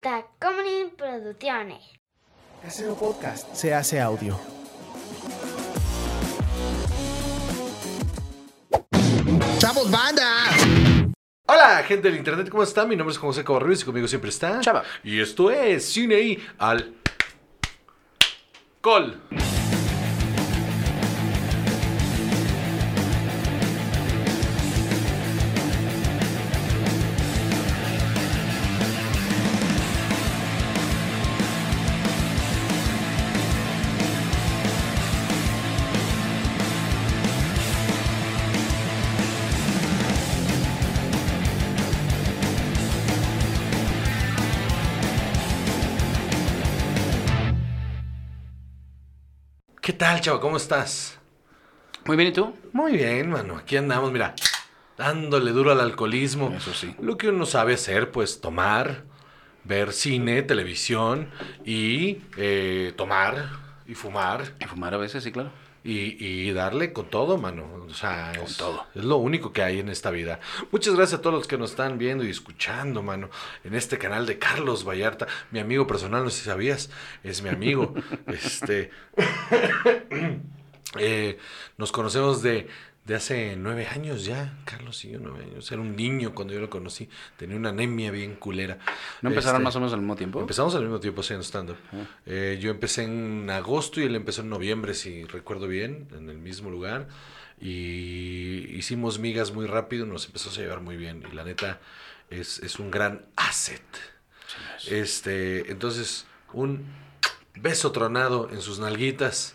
Tacomunin Producciones. Casero Podcast se hace audio. ¡Chavos, banda! Hola, gente del internet, ¿cómo están? Mi nombre es José Cabarrubia y conmigo siempre está Chava. Y esto es Cine y al Col. tal, chavo? ¿Cómo estás? Muy bien, ¿y tú? Muy bien, mano. Aquí andamos, mira, dándole duro al alcoholismo. Eso sí. Lo que uno sabe hacer, pues tomar, ver cine, televisión y eh, tomar y fumar Y fumar a veces, sí, claro. Y, y darle con todo, mano. O sea, Con es, todo. es lo único que hay en esta vida. Muchas gracias a todos los que nos están viendo y escuchando, mano, en este canal de Carlos Vallarta, mi amigo personal, no sé si sabías, es mi amigo. este, eh, nos conocemos de, de hace nueve años ya, Carlos y yo, nueve años. Era un niño cuando yo lo conocí, tenía una anemia bien culera. ¿No empezaron Este, más o menos al mismo tiempo? Empezamos al mismo tiempo haciendo stand-up. Eh, yo empecé en agosto y él empezó en noviembre, si recuerdo bien, en el mismo lugar. Y hicimos migas muy rápido, nos empezó a llevar muy bien. Y la neta es, es un gran asset. Este, entonces, un beso tronado en sus nalguitas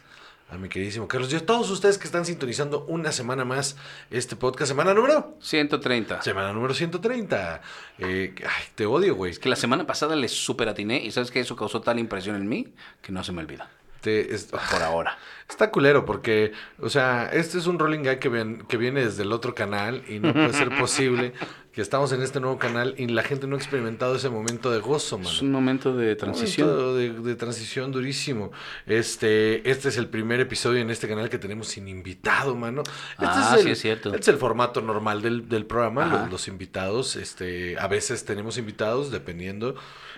a mi queridísimo Carlos. Y a todos ustedes que están sintonizando una semana más este podcast, semana número. 130. Semana número 130. Eh, ay, te odio, güey. Es que la semana pasada le super atiné y sabes que eso causó tal impresión en mí que no se me olvida. Te- es- Por ahora. Está culero porque, o sea, este es un rolling guy que, ven- que viene desde el otro canal y no puede ser posible que estamos en este nuevo canal y la gente no ha experimentado ese momento de gozo, mano. Es un momento de transición. Momento De, de transición durísimo. Este, este es el primer episodio en este canal que tenemos sin invitado, mano. Este Ah, el, sí es cierto. Este es el formato normal del, del programa. Los, los invitados, este, a veces tenemos invitados dependiendo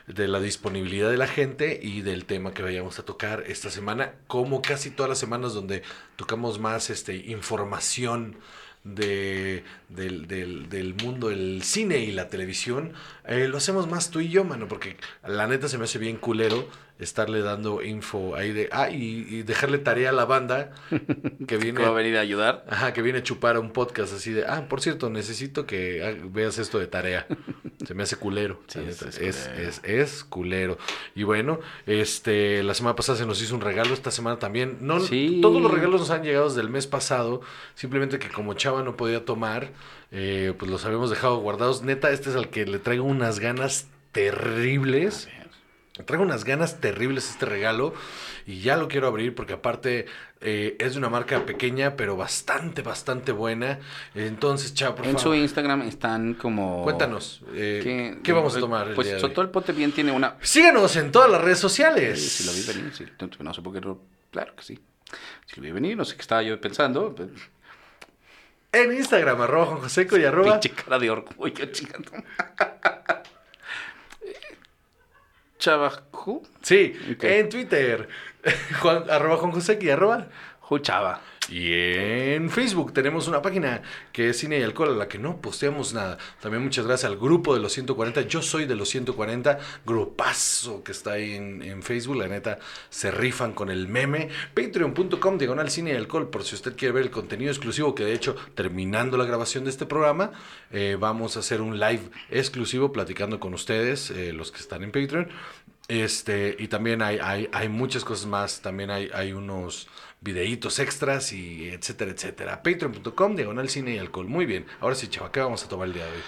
de la disponibilidad de la gente y del tema que vayamos a tocar esta semana, como casi todas las semanas donde tocamos más este, información de, del, del, mundo del cine y la televisión, eh, lo hacemos más tú y yo, mano, porque la neta se me hace bien culero estarle dando info ahí de, ah, y, y dejarle tarea a la banda que viene va a venir a ayudar. Ajá, que viene a chupar a un podcast así de, ah, por cierto, necesito que veas esto de tarea. Se me hace culero. Sí, es- es es, culero. es, es culero. Y bueno, este, la semana pasada se nos hizo un regalo, esta semana también. No, Sí. Todos los regalos nos han llegado desde el mes pasado, simplemente que como Chava no podía tomar, eh, pues los habíamos dejado guardados. Neta, este es al que le traigo unas ganas terribles. Traigo unas ganas terribles este regalo y ya lo quiero abrir porque aparte eh, es de una marca pequeña pero bastante, bastante buena. Entonces, chao, por En su Instagram están como... cuéntanos, eh, ¿qué vamos a tomar el Pues día todo el pote bien tiene una... Síganos en todas las redes sociales. Sí, si lo vi venir, sí. No, sé por qué no... Claro que sí. Si lo vi venir, no sé qué estaba yo pensando. En Instagram, arroba Juan Joseco y arroba... Pinche cara de orgullo, chingando. Chavajú. Sí, Ok. en Twitter, Juan, arroba Juan y arroba... Chava. Y en Facebook tenemos una página que es Cine y Alcohol, a la que no posteamos nada. También muchas gracias al grupo de los 140. Yo soy de los 140, grupazo que está ahí en, en Facebook. La neta, se rifan con el meme. Patreon.com, diagonal Cine y Alcohol, por si usted quiere ver el contenido exclusivo, que de hecho, terminando la grabación de este programa, eh, vamos a hacer un live exclusivo platicando con ustedes, eh, los que están en Patreon. Este, y también hay, hay, hay muchas cosas más. También hay, hay unos videitos extras y etcétera, etcétera. Patreon.com, diagonal cine y alcohol. Muy bien. Ahora sí, chava, ¿qué vamos a tomar el día de hoy?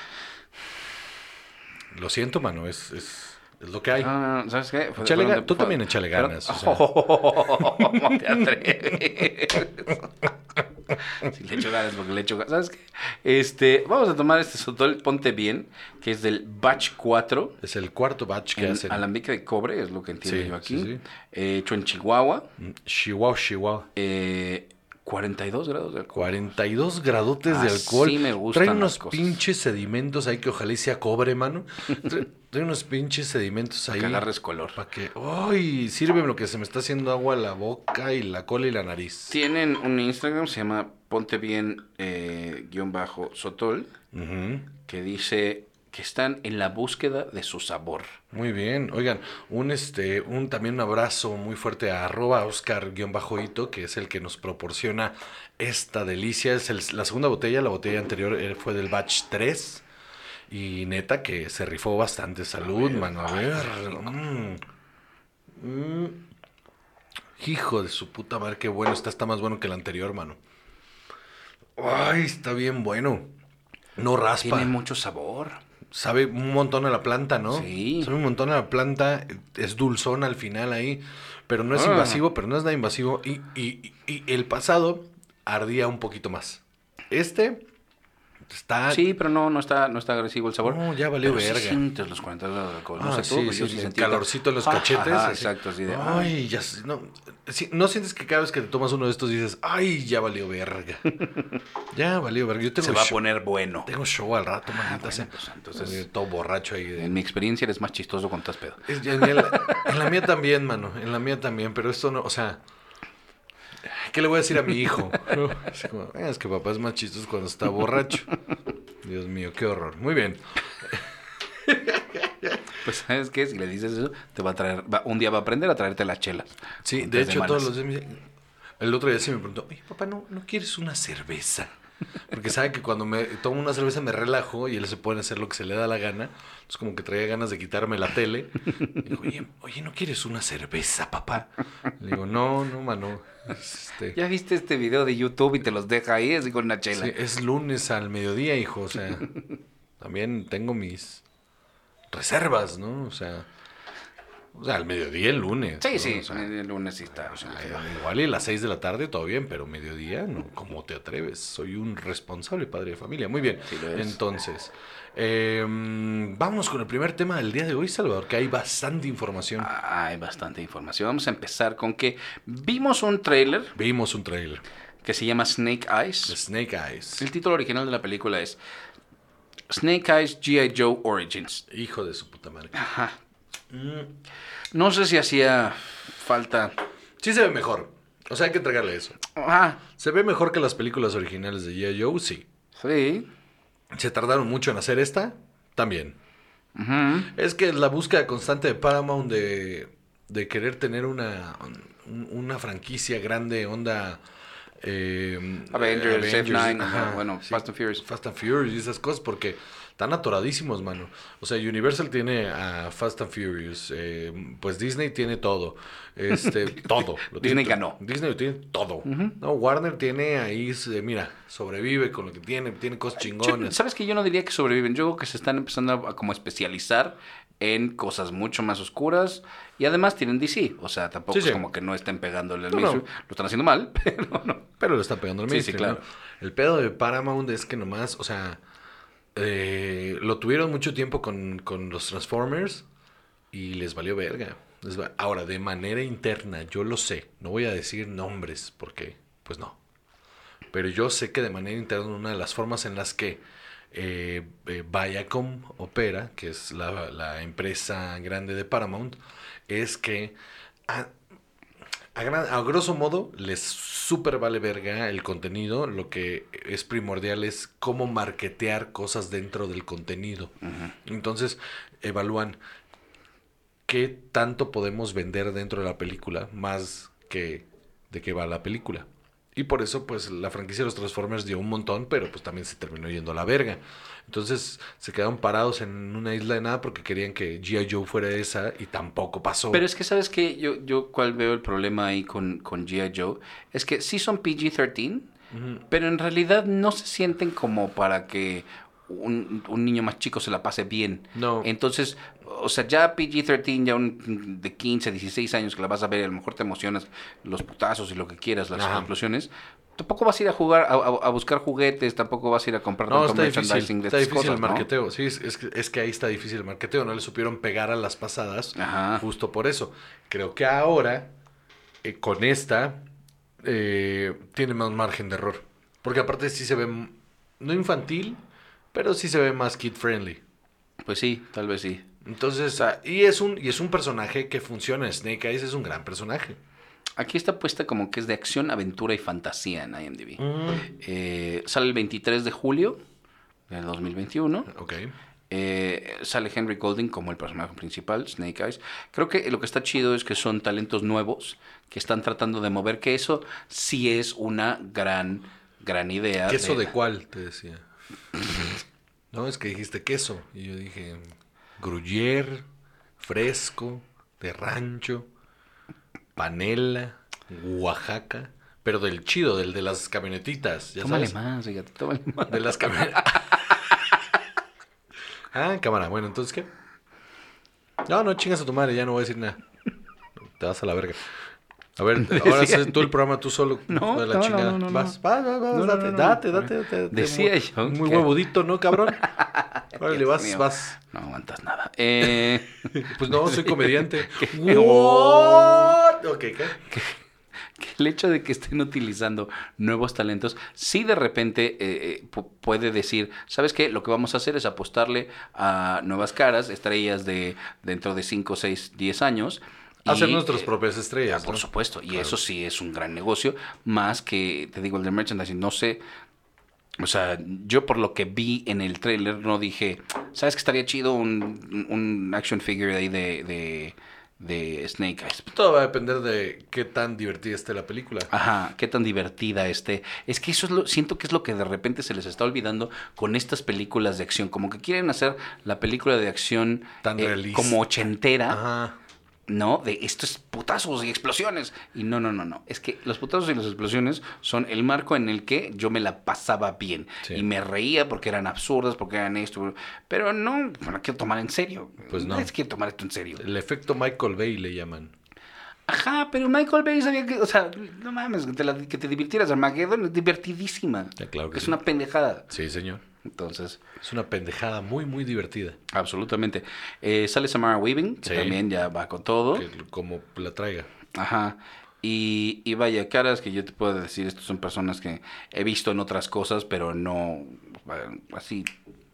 Lo siento, mano, es, es, es lo que hay. ¿Sabes qué? Fue- fueron ga- tú fue- también échale ganas, o sea. ¿Cómo te atreves? Sí, le echo ganas porque le echo ganas. ¿Sabes qué? Este, vamos a tomar este sotol Ponte Bien, que es del Batch 4. Es el cuarto batch que En hacen. alambique de cobre, es lo que entiendo Sí, yo aquí. sí, sí. Eh, hecho en Chihuahua. Mm, Chihuahua, Chihuahua. Eh, 42 grados de alcohol. 42 gradotes de Así alcohol. me gustan Trae las unos pinches sedimentos ahí que ojalá y sea cobre, mano. Hay unos pinches sedimentos ahí. que agarres color. Para que. ¡Ay! Sirve lo que se me está haciendo agua la boca y la cola y la nariz. Tienen un Instagram, se llama Ponte Bien eh, guion bajo Sotol, que dice que están en la búsqueda de su sabor. Muy bien. Oigan, un este, un también un abrazo muy fuerte a arroba Oscar-Hito, que es el que nos proporciona esta delicia. Es el- la segunda botella, la botella anterior eh, fue del batch 3. Y neta que se rifó bastante. Salud, mano. A ver. Mm. Mm. Hijo de su puta madre, qué bueno. Está, está más bueno que el anterior, mano. Ay, está bien bueno. No raspa. Tiene mucho sabor. Sabe un montón a la planta, ¿no? Sí. Sabe un montón a la planta. Es dulzón al final ahí. Pero no es Ah. invasivo, pero no es nada invasivo. Y, y- y el pasado ardía un poquito más. Este está. Sí, pero no, no está, no está agresivo el sabor. No, ya valió Pero sí verga. sientes los 40 grados de alcohol. No Ah, sé tú, sí, pero yo sí, sí el calorcito en los cachetes. ajá, así. exacto, así de. Ay, ya. No, no sientes que cada vez que te tomas uno de estos dices, ay, ya valió verga. ya valió verga. Yo tengo se va a poner bueno. Tengo show al rato, manita. bueno, sí. pues, entonces- todo borracho ahí. de- En mi experiencia eres más chistoso con estás pedo. Es- ya- en, la, en la mía también, mano. En la mía también, pero esto no, o sea. ¿Qué le voy a decir a mi hijo? ¿No? Así como, "Eh, es que papá es más chistoso cuando está borracho. Dios mío, qué horror. Muy bien. Pues, ¿sabes qué? Si le dices eso, te va a traer. va- un día va a aprender a traerte las chelas. Sí, de hecho, manas. todos los días me El otro día sí me preguntó, oye, papá, ¿no, ¿no quieres una cerveza? Porque sabe que cuando me tomo una cerveza me relajo y él se puede hacer lo que se le da la gana. Es como que traía ganas de quitarme la tele. Y dijo, oye, oye, ¿no quieres una cerveza, papá? Le digo, no, no, mano. Este, ¿Ya viste este video de YouTube y te los deja ahí así con una chela? Sí, es lunes al mediodía, hijo. O sea, también tengo mis reservas, ¿no? O sea, o sea al mediodía el lunes. Sí, ¿no? sí, O sea, el lunes sí está. o sea, ay, igual y las 6 de la tarde todo bien, pero mediodía, no. ¿Cómo te atreves? Soy un responsable padre de familia. Muy bien. Sí. Entonces, eh, vámonos con el primer tema del día de hoy, Salvador, que hay bastante información. Ah, Hay bastante información. Vamos a empezar con que vimos un trailer Vimos un trailer. que se llama Snake Eyes. Snake Eyes. El título original de la película es Snake Eyes G.I. Joe Origins. Hijo de su puta madre. Ajá. No sé si hacía falta. Sí se ve mejor. O sea, hay que entregarle eso. Ah, ¿Se ve mejor que las películas originales de G.I. Joe? Sí. sí. ¿Se tardaron mucho en hacer esta? También. Ujú. Es que la búsqueda constante de Paramount de, de querer tener una, un- una franquicia grande, onda... eh, Avengers, eh, F9, ajá, bueno, Fast and Furious. Fast and Furious y esas cosas, porque están atoradísimos, mano. O sea, Universal tiene a Fast and Furious, eh, pues Disney tiene todo. Este, todo. lo Disney tiene ganó. Disney lo tiene todo. No, Warner tiene ahí, eh, mira, sobrevive con lo que tiene, tiene cosas Yo- chingonas. ¿Sabes que Yo no diría que sobreviven. Yo creo que se están empezando a, a como especializar en cosas mucho más oscuras. Y además tienen DC. O sea, tampoco Sí, es sí. como que no estén pegándole al No, no. mainstream. Lo están haciendo mal, pero no. Pero le está pegando el Sí, sí, mainstream, claro. ¿no? El pedo de Paramount es que nomás, o sea, eh, lo tuvieron mucho tiempo con, con los Transformers y les valió verga. Ahora, de manera interna, yo lo sé. No voy a decir nombres porque, pues no. Pero yo sé que de manera interna una de las formas en las que eh, eh, Viacom opera, que es la, la empresa grande de Paramount, es que a, a, gran- a grosso modo les súper vale verga el contenido. Lo que es primordial es cómo marketear cosas dentro del contenido. Entonces evalúan qué tanto podemos vender dentro de la película más que de qué va la película. Y por eso, pues, la franquicia de los Transformers dio un montón, pero pues también se terminó yendo a la verga. Entonces, se quedaron parados en una isla de nada porque querían que G.I. Joe fuera esa y tampoco pasó. Pero es que, ¿sabes qué? Yo, yo cuál veo el problema ahí con, con G.I. Joe. Es que sí son PG-13, pero en realidad no se sienten como para que un, un niño más chico se la pase bien. No. Entonces, o sea, ya PG-13, ya un de 15, 16 años que la vas a ver, a lo mejor te emocionas los putazos y lo que quieras, las Ajá. Tampoco vas a ir a jugar, a, buscar juguetes, tampoco vas a ir a comprar No, está difícil. de Está difícil cosas, el ¿no? marketeo. Sí, es, es que, es que ahí está difícil el marketeo. No le supieron pegar a las pasadas Ajá. justo por eso. Creo que ahora, eh, con esta, eh, tiene más margen de error. Porque aparte sí se ve, no infantil, pero sí se ve más kid friendly. Pues sí, tal vez sí. Entonces, ah, y es un y es un personaje que funciona. Snake Eyes es un gran personaje. Aquí está puesta como que es de acción, aventura y fantasía en IMDb. Eh, sale el 23 de julio del 2021. Ok. Eh, sale Henry Golding como el personaje principal, Snake Eyes. Creo que lo que está chido es que son talentos nuevos que están tratando de mover, que eso sí es una gran, gran idea. ¿Queso de cuál? Te decía. no, es que dijiste queso. Y yo dije, gruyère, fresco, de rancho, panela, Oaxaca. Pero del chido, del de las camionetitas. ¿ya Tómale sabes? más, fíjate, tómale más. De las camionetas. ah, cámara. Bueno, entonces, ¿qué? No, no chingas a tu madre, ya no voy a decir nada. Te vas a la verga. A ver, ahora haces tú el programa tú solo. No, de la no, no, chingada. no, no, Vas, vas, vas, vas, date, date, date, date, date. Decía muy, yo Muy que- huevudito, ¿no, cabrón? Órale, vas, mío. vas. No aguantas nada. Eh, Pues no, soy comediante. ¿Qué? What? Ok, ¿qué? que el hecho de que estén utilizando nuevos talentos, sí de repente eh, eh, pu- puede decir, ¿sabes qué? Lo que vamos a hacer es apostarle a nuevas caras, estrellas de dentro de 5, 6, 10 años. Hacer nuestras eh, propias estrellas. Por ¿no? supuesto, y Claro. eso sí es un gran negocio, más que, te digo, el de merchandising, no sé, o sea, yo por lo que vi en el trailer no dije, ¿sabes que estaría chido un, un action figure ahí de, de, de Snake Eyes? Todo va a depender de qué tan divertida esté la película. Ajá, qué tan divertida esté. Es que eso es lo, siento que es lo que de repente se les está olvidando con estas películas de acción. Como que quieren hacer la película de acción Tan eh, realista. como ochentera. Ajá. ¿No? De estos putazos y explosiones. Y no, no, no, no. Es que los putazos y las explosiones son el marco en el que yo me la pasaba bien. Sí. Y me reía porque eran absurdas, porque eran esto. Pero no, no la quiero tomar en serio. Pues no. Es que quiero tomar esto en serio. El efecto Michael Bay le llaman. Ajá, pero Michael Bay sabía que, o sea, no mames, que te, la- que te divirtieras. Armageddon es divertidísima. Ya, claro que es sí. una pendejada. Sí, señor. Entonces, Es una pendejada muy, muy divertida. absolutamente. Eh, sale Samara Weaving, que Sí. también ya va con todo. Que como la traiga. Ajá. Y, y vaya, caras que yo te puedo decir, estos son personas que he visto en otras cosas, pero no así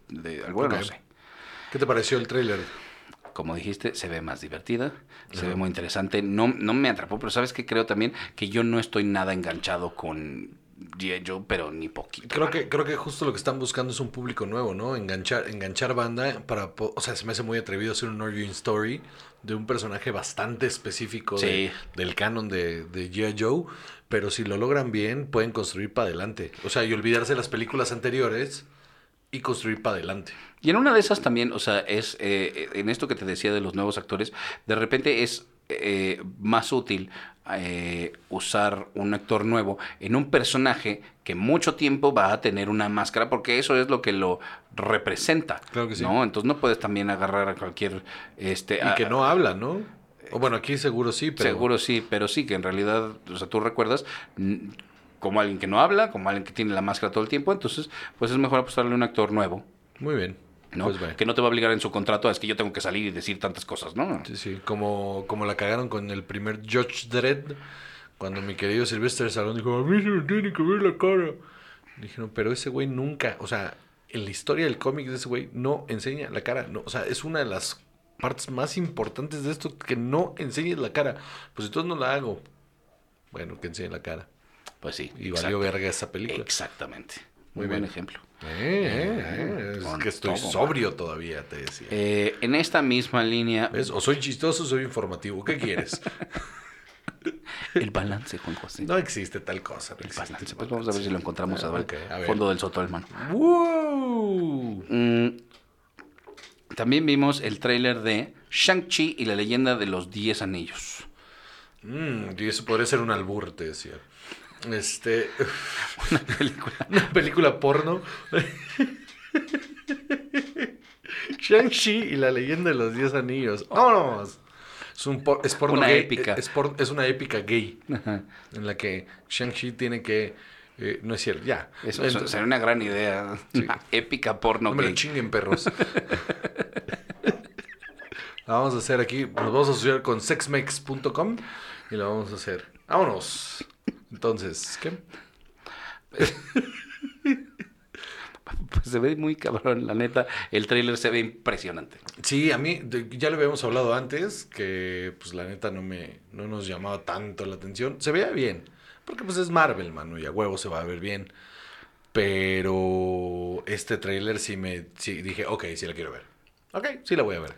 de alguna Ok. no sé. ¿Qué te pareció el tráiler? Como dijiste, se ve más divertida, se ve muy interesante. No, no me atrapó, pero sabes que creo también que yo no estoy nada enganchado con Joe, pero ni poquito. Creo que, creo que justo lo que están buscando es un público nuevo, ¿no? Enganchar, enganchar banda para... O sea, se me hace muy atrevido hacer un origin story de un personaje bastante específico de- del canon de, de G.I. Joe, pero si lo logran bien, pueden construir para adelante. O sea, y olvidarse de las películas anteriores y construir para adelante. Y en una de esas también, o sea, es eh, en esto que te decía de los nuevos actores, de repente es eh, más útil eh, usar un actor nuevo en un personaje que mucho tiempo va a tener una máscara, porque eso es lo que lo representa. Claro que sí. ¿no? Entonces no puedes también agarrar a cualquier... Este, Y a- que no habla, ¿no? O bueno, aquí seguro sí, pero... Seguro sí, pero sí, que en realidad, o sea, tú recuerdas como alguien que no habla, como alguien que tiene la máscara todo el tiempo, entonces pues es mejor apostarle a un actor nuevo. Muy bien. ¿No? Pues que no te va a obligar en su contrato, es que yo tengo que salir y decir tantas cosas, ¿no? Sí, sí, como, como la cagaron con el primer Judge Dredd, cuando mi querido Sylvester Stallone dijo, a mí se me tiene que ver la cara. Dijeron, pero ese güey nunca, o sea, en la historia del cómic de ese güey no enseña la cara. No, o sea, es una de las partes más importantes de esto, que no enseñes la cara. Pues entonces no la hago. Bueno, que enseñe la cara. Pues sí. Y valió verga esa película. Exactamente. Muy Muy buen ejemplo. Eh, eh, eh, es que estoy todo, sobrio todavía, te decía. Eh, en esta misma línea, ¿Ves? O soy chistoso o soy informativo. ¿Qué quieres? el balance, Juan José. No existe tal cosa. No el existe balance. el Pues vamos a ver si lo encontramos Ah, al fondo del soto, hermano. ¡Wow! Mm, también vimos el tráiler de Shang-Chi y la leyenda de los 10 anillos. Mm, y eso podría ser un albur, te decía. Este. Una película. Una película porno. Shang-Chi y la leyenda de los 10 anillos. ¡Vámonos! Es, un por- es porno Una gay. épica. Es, por- es una épica gay. Ajá. En la que Shang-Chi tiene que. eh, no es cierto, ya. Eso, Entonces- sería una gran idea. Una épica porno No me lo gay. chinguen, perros. la vamos a hacer aquí. Nos vamos a asociar con sexmex.com y la vamos a hacer. ¡Vámonos! Entonces, ¿qué? pues se ve muy cabrón, la neta. El tráiler se ve impresionante. Sí, a mí, ya lo habíamos hablado antes, que pues la neta no me, no nos llamaba tanto la atención. Se veía bien, porque pues es Marvel, mano, y a huevo se va a ver bien. Pero este tráiler sí me, sí dije, ok, sí la quiero ver. Ok, sí la voy a ver.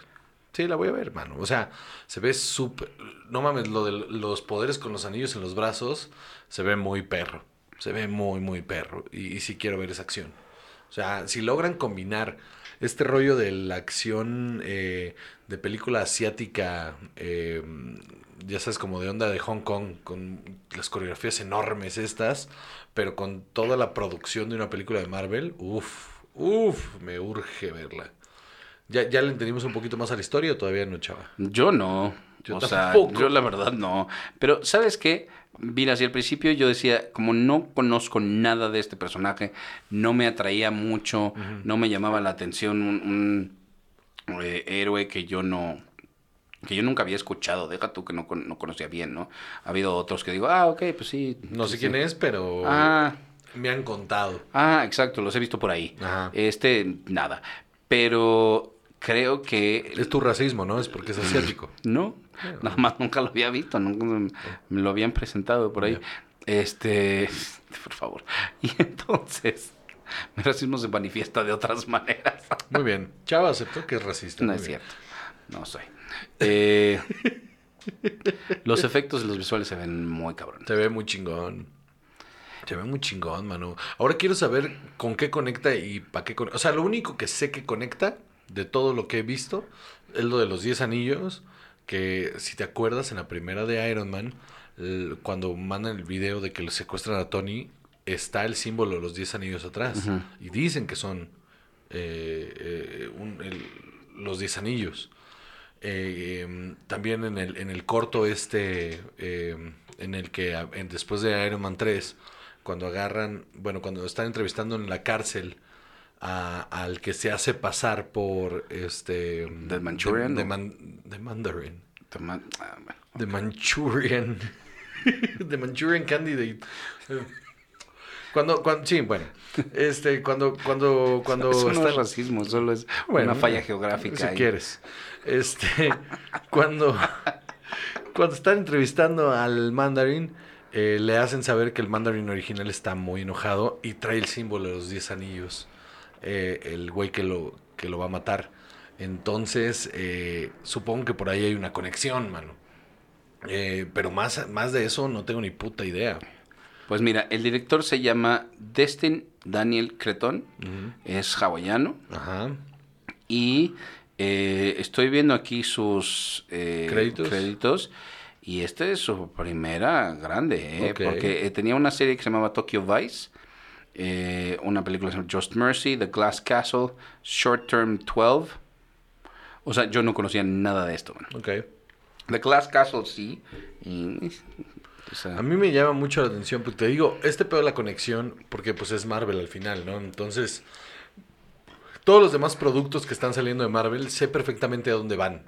Sí la voy a ver, mano. O sea, se ve súper, no mames, lo de los poderes con los anillos en los brazos, se ve muy perro. Se ve muy, muy perro. Y, y sí quiero ver esa acción. O sea, si logran combinar este rollo de la acción eh, de película asiática, eh, ya sabes, como de onda de Hong Kong, con las coreografías enormes estas, pero con toda la producción de una película de Marvel, uff, uff, me urge verla. ¿Ya, ¿Ya le entendimos un poquito más a la historia o todavía no, chava? Yo no. Yo o sea, tampoco. yo la verdad no. Pero, ¿sabes qué? Mira, hacia el principio yo decía, como no conozco nada de este personaje, no me atraía mucho, no me llamaba la atención un, un, eh, héroe que yo no que yo nunca había escuchado, deja tú que no, no conocía bien, ¿no? Ha habido otros que digo, ah, ok, pues sí. No sé sí, quién es, pero Ah, me han contado. ah, exacto, los he visto por ahí. Ajá. Este, nada. Pero creo que Es tu racismo, ¿no? Es porque es asiático. no, nada más nunca lo había visto, nunca me, lo habían presentado por ahí. Este, por favor. Y entonces, mi racismo se manifiesta de otras maneras. Muy bien. Chava aceptó que es racista. No muy es bien. cierto, no soy. Eh, los efectos de los visuales se ven muy cabrón. Se ve muy chingón. Se ve muy chingón, mano. Ahora quiero saber con qué conecta y para qué conecta. O sea, lo único que sé que conecta de todo lo que he visto es lo de los 10 anillos. Que si te acuerdas, en la primera de Iron Man, cuando mandan el video de que le secuestran a Tony, está el símbolo de los 10 anillos atrás. Y dicen que son eh, eh, un- el- los 10 anillos. Eh, em, también en el, en el corto este, em, en el que en- después de Iron Man 3, cuando agarran, bueno, cuando están entrevistando en la cárcel a- al que se hace pasar por este... ¿The Manchurian De, o? Man- de Mandarin. Toma- ah, bueno. The Manchurian. The Manchurian Candidate. Cuando, cuando, sí, bueno, este, cuando, cuando, cuando Eso no es racismo, solo es bueno, una falla geográfica. Si ahí. quieres. Este, cuando, cuando están entrevistando al mandarín, eh, le hacen saber que el mandarín original está muy enojado y trae el símbolo de los 10 anillos. eh, el güey que lo, que lo va a matar. Entonces, eh, supongo que por ahí hay una conexión, mano. Eh, pero más, más de eso no tengo ni puta idea. Pues mira, el director se llama Destin Daniel Creton, es hawaiano Ajá. y eh, estoy viendo aquí sus ¿Créditos? créditos, y esta es su primera grande, ¿eh? Ok. porque tenía una serie que se llamaba Tokyo Vice, una película que se llama Just Mercy, The Glass Castle, Short Term 12. O sea, yo no conocía nada de esto. man. Ok. The Glass Castle sí. y, o sea, A mí me llama mucho la atención, porque te digo, este pedo de la conexión, porque pues es Marvel al final, ¿no? Entonces, todos los demás productos que están saliendo de Marvel, sé perfectamente a dónde van,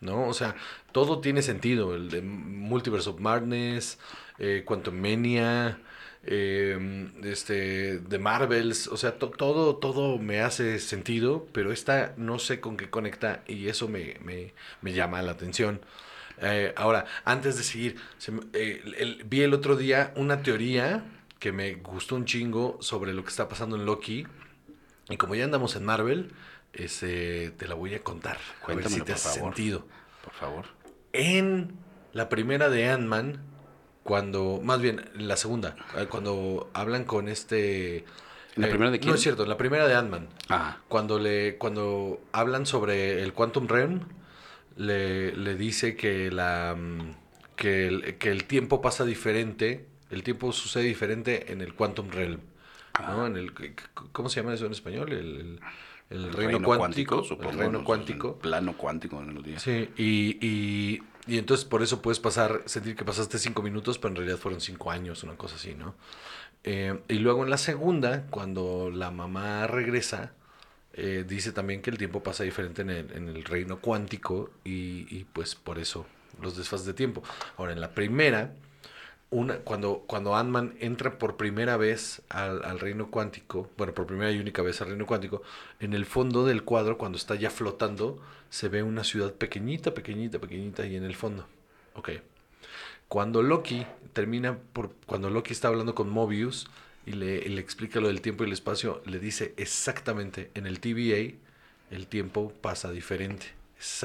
¿no? O sea, todo tiene sentido, el de Multiverse of Madness, eh, Quantum Mania, eh, este, de Marvels, o sea, to- todo, todo me hace sentido, pero esta no sé con qué conecta y eso me, me, me llama la atención. Eh, ahora, antes de seguir, se eh, el- vi el otro día una teoría que me gustó un chingo sobre lo que está pasando en Loki. Y como ya andamos en Marvel, te la voy a contar. Ver si te por hace favor. sentido. por favor. En la primera de Ant-Man, cuando, más bien, en la segunda, eh, cuando hablan con este... ¿En la eh, primera de quién? No es cierto, la primera de Ant-Man. Ah, Cuando le cuando hablan sobre el Quantum Realm, le, le dice que la mm, que el, que el tiempo pasa diferente, el tiempo sucede diferente en el Quantum Realm, ¿no? Ah. En el ¿cómo se llama eso en español? El, el- el reino, cuántico, supongo, el reino ¿no? cuántico. Plano cuántico en el día. Sí, y, y, y entonces por eso puedes pasar, sentir que pasaste cinco minutos, pero en realidad fueron cinco años, una cosa así, ¿no? Eh, y luego en la segunda, cuando la mamá regresa, eh, dice también que el tiempo pasa diferente en el, en el reino cuántico y, y, pues por eso los desfases de tiempo. Ahora, en la primera, una, cuando, cuando Ant-Man entra por primera vez al, al reino cuántico, bueno, por primera y única vez al reino cuántico, en el fondo del cuadro, cuando está ya flotando, se ve una ciudad pequeñita, pequeñita, pequeñita ahí en el fondo. Ok. Cuando Loki termina por. Cuando Loki está hablando con Mobius y le, y le explica lo del tiempo y el espacio, le dice exactamente en el TVA el tiempo pasa diferente.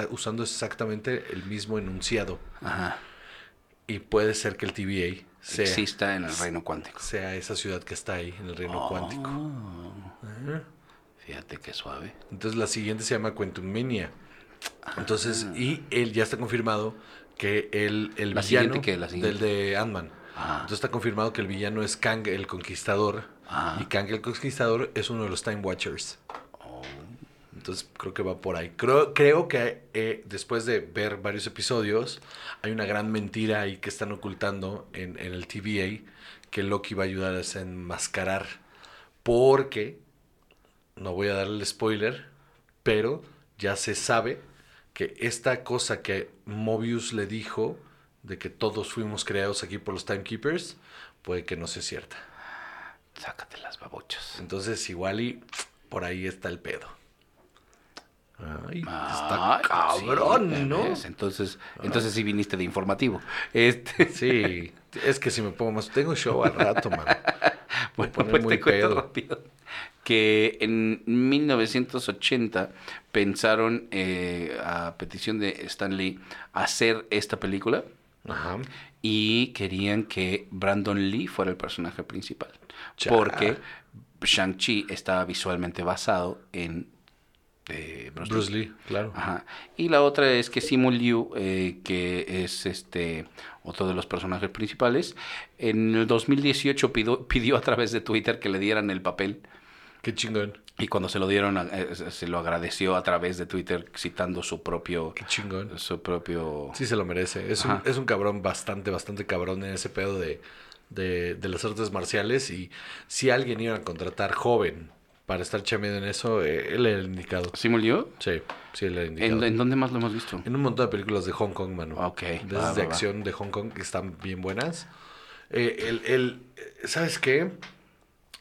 Usando exactamente el mismo enunciado. Ajá. Y puede ser que el TVA sea, Exista en el reino cuántico. sea esa ciudad que está ahí en el reino cuántico. Oh, Ajá. fíjate qué suave. Entonces la siguiente se llama Quantum Mania. Entonces, y él ya está confirmado que el, el La villano siguiente, ¿qué? La siguiente. del de Ant-Man. Ah. Entonces está confirmado que el villano es Kang el Conquistador. Ah. Y Kang el Conquistador es uno de los Time Watchers. Entonces creo que va por ahí. Creo, creo que eh, después de ver varios episodios, hay una gran mentira ahí que están ocultando en, en el TVA que Loki va a ayudar a desenmascarar. Porque, no voy a darle el spoiler, pero ya se sabe que esta cosa que Mobius le dijo de que todos fuimos creados aquí por los Timekeepers, puede que no sea cierta. Sácate las babuchas. Entonces igual y por ahí está el pedo. Ay, está cabrón, sí, ¿no? ¿ves? Entonces, entonces sí viniste de informativo. Este, Sí, es que si me pongo más, tengo show al rato, man. Bueno, pues muy te cuento pedo. rápido que en 1980 pensaron, eh, a petición de Stan Lee, hacer esta película Ajá. y querían que Brandon Lee fuera el personaje principal. Porque Shang-Chi estaba visualmente basado en eh, Bruce, Bruce Lee. Lee, claro. Ajá. Y la otra es que Simu Liu, eh, que es este otro de los personajes principales, en el 2018 pidió, pidió a través de Twitter que le dieran el papel Qué chingón, y cuando se lo dieron eh, se lo agradeció a través de Twitter citando su propio qué chingón. su propio Sí se lo merece. Es un, es un cabrón bastante, bastante cabrón en ese pedo de, de, de las artes marciales. Y si alguien iba a contratar joven para estar chameando en eso, eh, él era el indicado. Liu. Sí, sí, él era el indicado. ¿En, en dónde más lo hemos visto? En un montón de películas de Hong Kong, mano. Ok, De va, de va, va. acción de Hong Kong que están bien buenas. Eh, el, el- eh, ¿Sabes qué?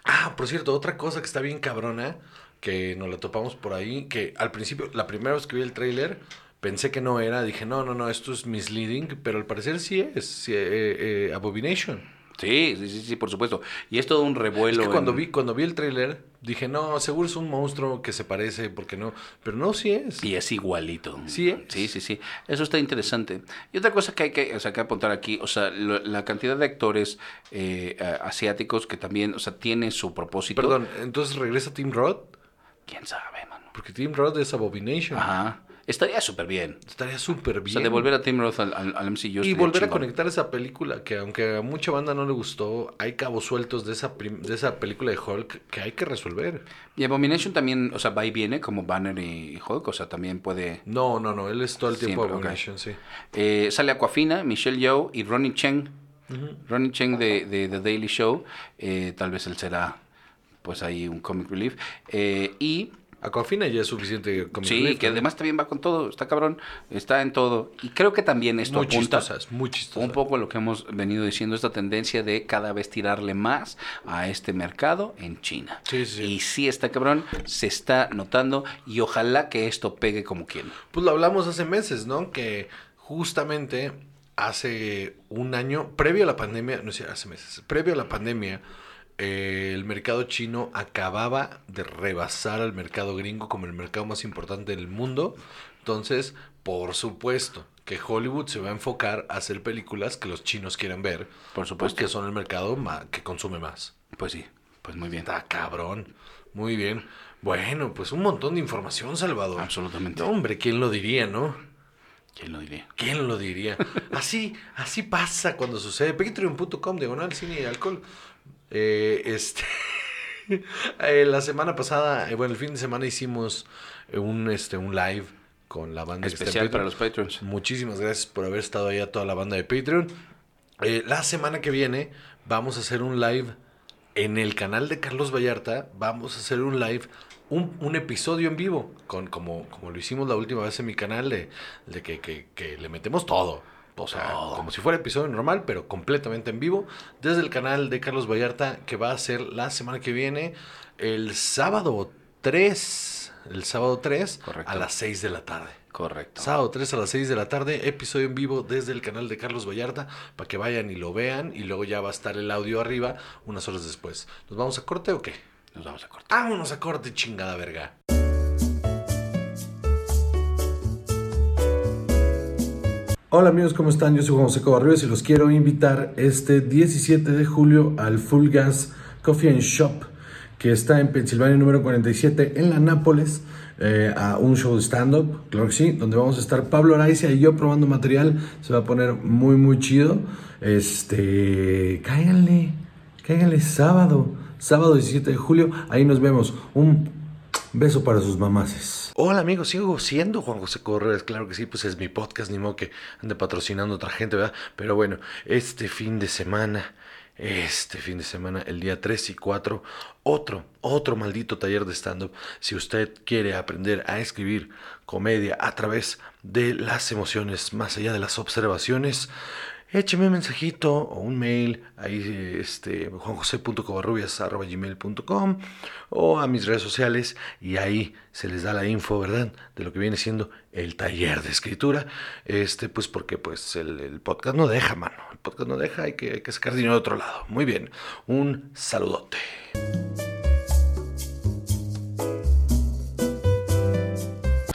Ah, por cierto, otra cosa que está bien cabrona, que nos la topamos por ahí, que al principio, la primera vez que vi el tráiler, pensé que no era, dije, no, no, no, esto es misleading, pero al parecer sí es, sí, eh, eh, Abomination. Sí, sí, sí, sí, por supuesto. Y es todo un Es revuelo. que cuando en- vi, cuando vi el tráiler, dije, no, seguro es un monstruo que se parece, porque no, pero no, sí es. Y es igualito. Sí es. Sí, sí, sí. Eso está interesante. Y otra cosa que hay que, o sea, que apuntar aquí, o sea, lo- la cantidad de actores eh, asiáticos que también, o sea, tiene su propósito. Perdón, entonces regresa Tim Roth, ¿Quién sabe, mano? porque Tim Roth es Abomination. Ajá. Estaría súper bien. Estaría súper O bien. sea, devolver a Tim Roth al, al, al MCU. y volver a conectar esa película, que aunque a mucha banda no le gustó, hay cabos sueltos de esa, prim- de esa película de Hulk que hay que resolver. Y Abomination también, o sea, va y viene como Banner y Hulk, o sea, también puede... No, no, no, él es todo el tiempo Siempre. Abomination, sí. Eh, sale Aquafina, Michelle Yeoh y Ronnie Cheng. Ronnie Cheng de, de The Daily Show. eh, tal vez él será, pues ahí un comic relief. Eh, y Aquafina ya es suficiente comic sí, que ¿no? además también va con todo. Está cabrón, está en todo. Y creo que también esto muy apunta chistosas, muy chistosas. un poco a lo que hemos venido diciendo, esta tendencia de cada vez tirarle más a este mercado en China. Sí, sí, sí. Y sí está cabrón, se está notando y ojalá que esto pegue como quien. Pues lo hablamos hace meses, ¿no? Que justamente hace un año, previo a la pandemia, no sé, hace meses, previo a la pandemia, eh, el mercado chino acababa de rebasar al mercado gringo como el mercado más importante del mundo. Entonces, por supuesto que Hollywood se va a enfocar a hacer películas que los chinos quieran ver, Por supuesto. porque son el mercado que consume más. Pues sí, pues muy bien. Está cabrón. Muy bien. Bueno, pues un montón de información, Salvador. Absolutamente. Hombre, ¿quién lo diría, no? ¿Quién lo diría? ¿Quién lo diría? Así, así pasa cuando sucede. Patreon.com, diagonal, cine y alcohol. Eh, este. eh, la semana pasada, eh, bueno, el fin de semana hicimos un, este, un live con la banda Especial para los Patrons. Muchísimas gracias por haber estado ahí a toda la banda de Patreon. Eh, la semana que viene vamos a hacer un live en el canal de Carlos Vallarta. Vamos a hacer un live, un, un episodio en vivo, con, como, como lo hicimos la última vez en mi canal, de, de que, que- que le metemos todo. O sea, como si fuera episodio normal, pero completamente en vivo, desde el canal de Carlos Vallarta, que va a ser la semana que viene, el sábado 3, el sábado 3, Correcto. a las 6 de la tarde. Correcto. Sábado 3 a las 6 de la tarde, episodio en vivo desde el canal de Carlos Vallarta, para que vayan y lo vean, y luego ya va a estar el audio arriba unas horas después. ¿Nos vamos a corte o qué? Nos vamos a cortar. Vámonos a corte, chingada verga. Hola amigos, ¿cómo están? Yo soy Juan José Covarrubias y los quiero invitar este 17 de julio al Full Gas Coffee and Shop, que está en Pensilvania número 47 en la Nápoles, eh, a un show de stand-up, claro que sí, donde vamos a estar Pablo Araiza y yo probando material. Se va a poner muy, muy chido. Este, cáiganle, cáiganle sábado, sábado 17 de julio, ahí nos vemos. Un beso para sus mamases. Hola amigos, sigo siendo Juan José Correas, claro que sí, pues es mi podcast, ni modo que ande patrocinando a otra gente, ¿verdad? Pero bueno, este fin de semana, este fin de semana, el día 3 y 4, otro, otro maldito taller de stand-up. Si usted quiere aprender a escribir comedia a través de las emociones, más allá de las observaciones, écheme un mensajito o un mail ahí este juanjose.covarrubias.gmail.com o a mis redes sociales y ahí se les da la info, ¿verdad? De lo que viene siendo el taller de escritura. Este, pues porque pues el, podcast no deja, mano. El podcast no deja, hay que, hay que sacar dinero de otro lado. Muy bien. Un saludote.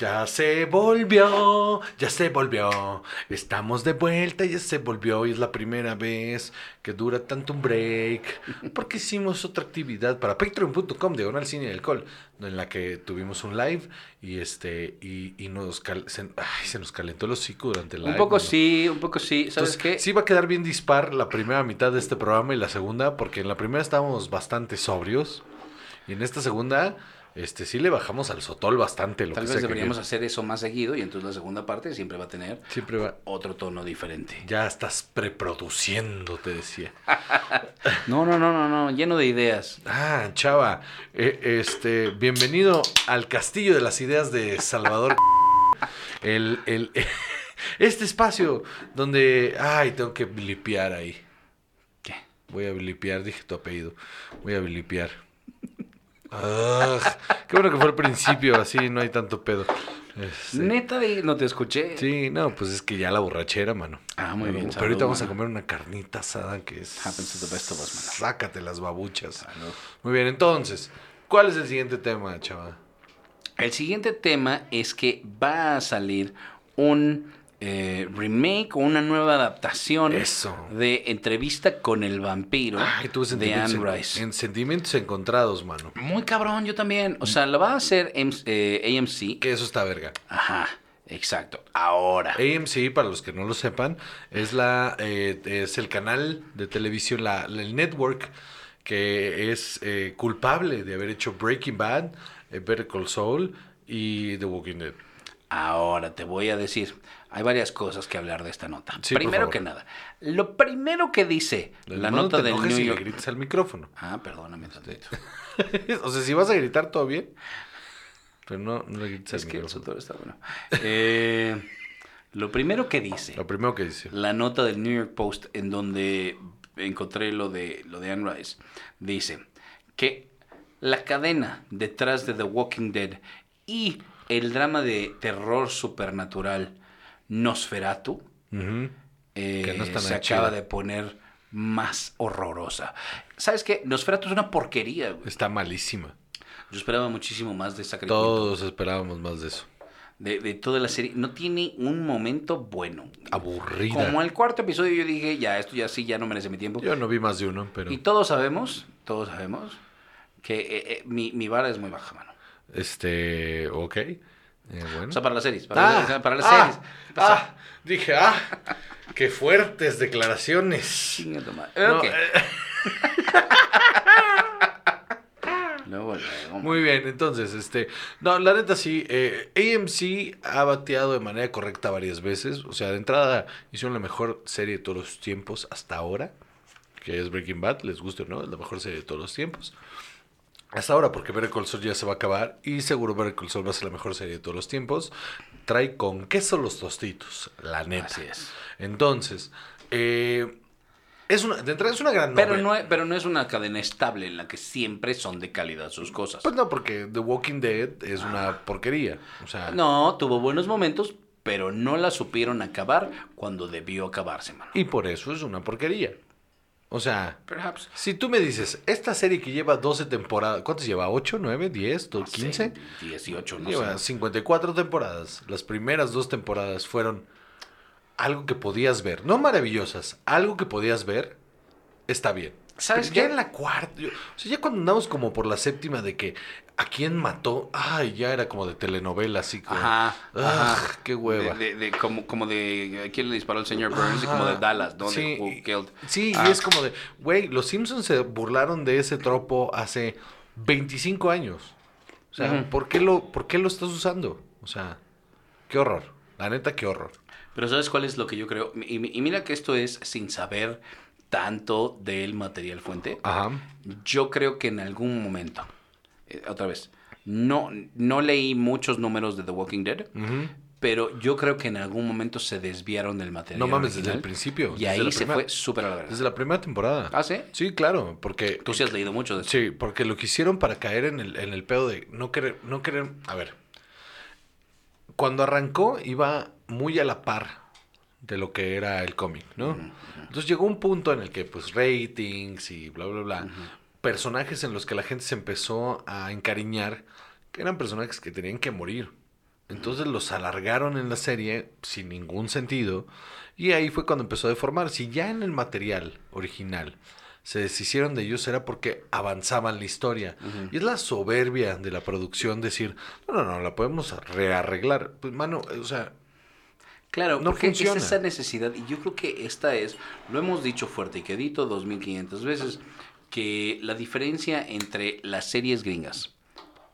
Ya se volvió, ya se volvió. Estamos de vuelta, ya se volvió. Y es la primera vez que dura tanto un break. Porque hicimos otra actividad para patreon.com, diagonal cine y alcohol, en la que tuvimos un live y este y, y nos cal- se, ay, se nos calentó el hocico durante el live. Un poco sí, un poco sí. ¿Sabes Entonces, qué? sí va a quedar bien dispar la primera mitad de este programa y la segunda, porque en la primera estábamos bastante sobrios. Y en esta segunda, este sí le bajamos al sotol bastante. Lo Tal que vez sea deberíamos hacer eso más seguido y entonces la segunda parte siempre va a tener Siempre va. otro tono diferente. Ya estás preproduciendo, te decía. No, no, no, no, no, lleno de ideas. Ah, chava, eh, este, bienvenido al Castillo de las Ideas de Salvador. El, el, este espacio donde, ay, tengo que blipear ahí. ¿Qué? Voy a blipear, dije tu apellido. Voy a blipear. Ah, qué bueno que fue al principio, así no hay tanto pedo. Este, Neta, de- no te escuché. Sí, no, pues es que ya la borrachera, mano. Ah, muy bien, Pero ahorita vamos a comer una carnita asada que es. Happens to the best of us, mano. Sácate las babuchas. Salud. Muy bien, entonces, ¿cuál es el siguiente tema, chava? El siguiente tema es que va a salir un eh, remake o una nueva adaptación Eso. de Entrevista con el vampiro Ay, tuve de Anne Rice. en sentimientos encontrados, mano. Muy cabrón, yo también. O sea, lo va a hacer eh, AMC. Que eso está verga. Ajá, exacto. Ahora. AMC, para los que no lo sepan, es la eh, es el canal de televisión, la, la- el network que es eh, culpable de haber hecho Breaking Bad, Better Call Saul y The Walking Dead. Ahora te voy a decir, hay varias cosas que hablar de esta nota. Sí, primero que nada, lo primero que dice la No nota del New York. grites al micrófono. Ah, perdóname tantito. o sea, si vas a gritar, todo bien. Pero no, no le grites al Es que el micrófono. sudor está bueno. Eh, lo primero que dice Lo primero que dice. la nota del New York Post en donde encontré lo de lo de Anne Rice dice que la cadena detrás de The Walking Dead y el drama de terror supernatural Nosferatu Ujú. eh, Que no está se acaba de poner más horrorosa. ¿Sabes qué? Nosferatu es una porquería. güey. Está malísima. Yo esperaba muchísimo más de esta criatura. Todos esperábamos más de eso. de, de toda la serie. No tiene un momento bueno. Aburrida. Como al cuarto episodio yo dije, ya, esto ya sí, ya no merece mi tiempo. Yo no vi más de uno, pero Y todos sabemos, todos sabemos, que eh, eh, mi, mi vara es muy baja, mano. este, ok. Eh, bueno. O sea, para las series. Para, Ah, las, para las ah, series. Ah, dije, ah, qué fuertes declaraciones. Chinga tu madre. No, Ok. eh. Muy bien, entonces, este, no, la neta sí, eh, AMC ha bateado de manera correcta varias veces, o sea, de entrada hicieron la mejor serie de todos los tiempos hasta ahora, que es Breaking Bad, les guste o no, es la mejor serie de todos los tiempos. Hasta ahora, porque Better Call Saul ya se va a acabar y seguro Better Call Saul va a ser la mejor serie de todos los tiempos. Trae con queso los tostitos, la neta. Así es. Entonces, eh, es una, de entrada es una gran Pero novela. no, es- pero no es una cadena estable en la que siempre son de calidad sus cosas. Pues no, porque The Walking Dead es una porquería. O sea, No, tuvo buenos momentos, pero no la supieron acabar cuando debió acabarse, mano. y por eso es una porquería. O sea, Perhaps. si tú me dices, esta serie que lleva 12 temporadas, ¿cuántas lleva? ¿8, 9, 10, 15? 18, no Lleva sé. 54 temporadas. Las primeras dos temporadas fueron algo que podías ver. No maravillosas, algo que podías ver está bien. ¿Sabes Pero ya qué? en la cuarta, o sea, ya cuando andamos como por la séptima de que a quién mató, ay, ya era como de telenovela, así como, Ajá, ah, ajá. qué hueva. De, de- de- como, como de quién le disparó al señor Burns y como de. Dallas, ¿no? Sí, Who Killed. sí, Ah. y es como de, güey, los Simpsons se burlaron de ese tropo hace 25 años. O sea. ¿por, qué lo, ¿por qué lo estás usando? O sea, qué horror. La neta, qué horror. Pero ¿sabes cuál es lo que yo creo? Y, y mira que esto es sin saber tanto del material fuente. Ajá. Yo creo que en algún momento, eh, otra vez, no, no leí muchos números de The Walking Dead, pero yo creo que en algún momento se desviaron del material. No mames, desde original, el principio. Y desde ahí se fue súper a la verdad. Desde la primera temporada. ¿Ah, sí? Sí, claro, porque... Tú sí has leído mucho de eso. Sí, porque lo que hicieron para caer en el, en el pedo de no querer, no querer... A ver, cuando arrancó iba muy a la par de lo que era el cómic, ¿no? Entonces llegó un punto en el que pues ratings y bla, bla, bla, personajes en los que la gente se empezó a encariñar, que eran personajes que tenían que morir. Entonces los alargaron en la serie sin ningún sentido y ahí fue cuando empezó a deformar. Si ya en el material original se deshicieron de ellos era porque avanzaban la historia. Y es la soberbia de la producción decir, no, no, no, la podemos rearreglar. Pues mano, o sea, Claro, No porque funciona. es esa necesidad, y yo creo que esta es, lo hemos dicho fuerte y quedito 2500 veces, que la diferencia entre las series gringas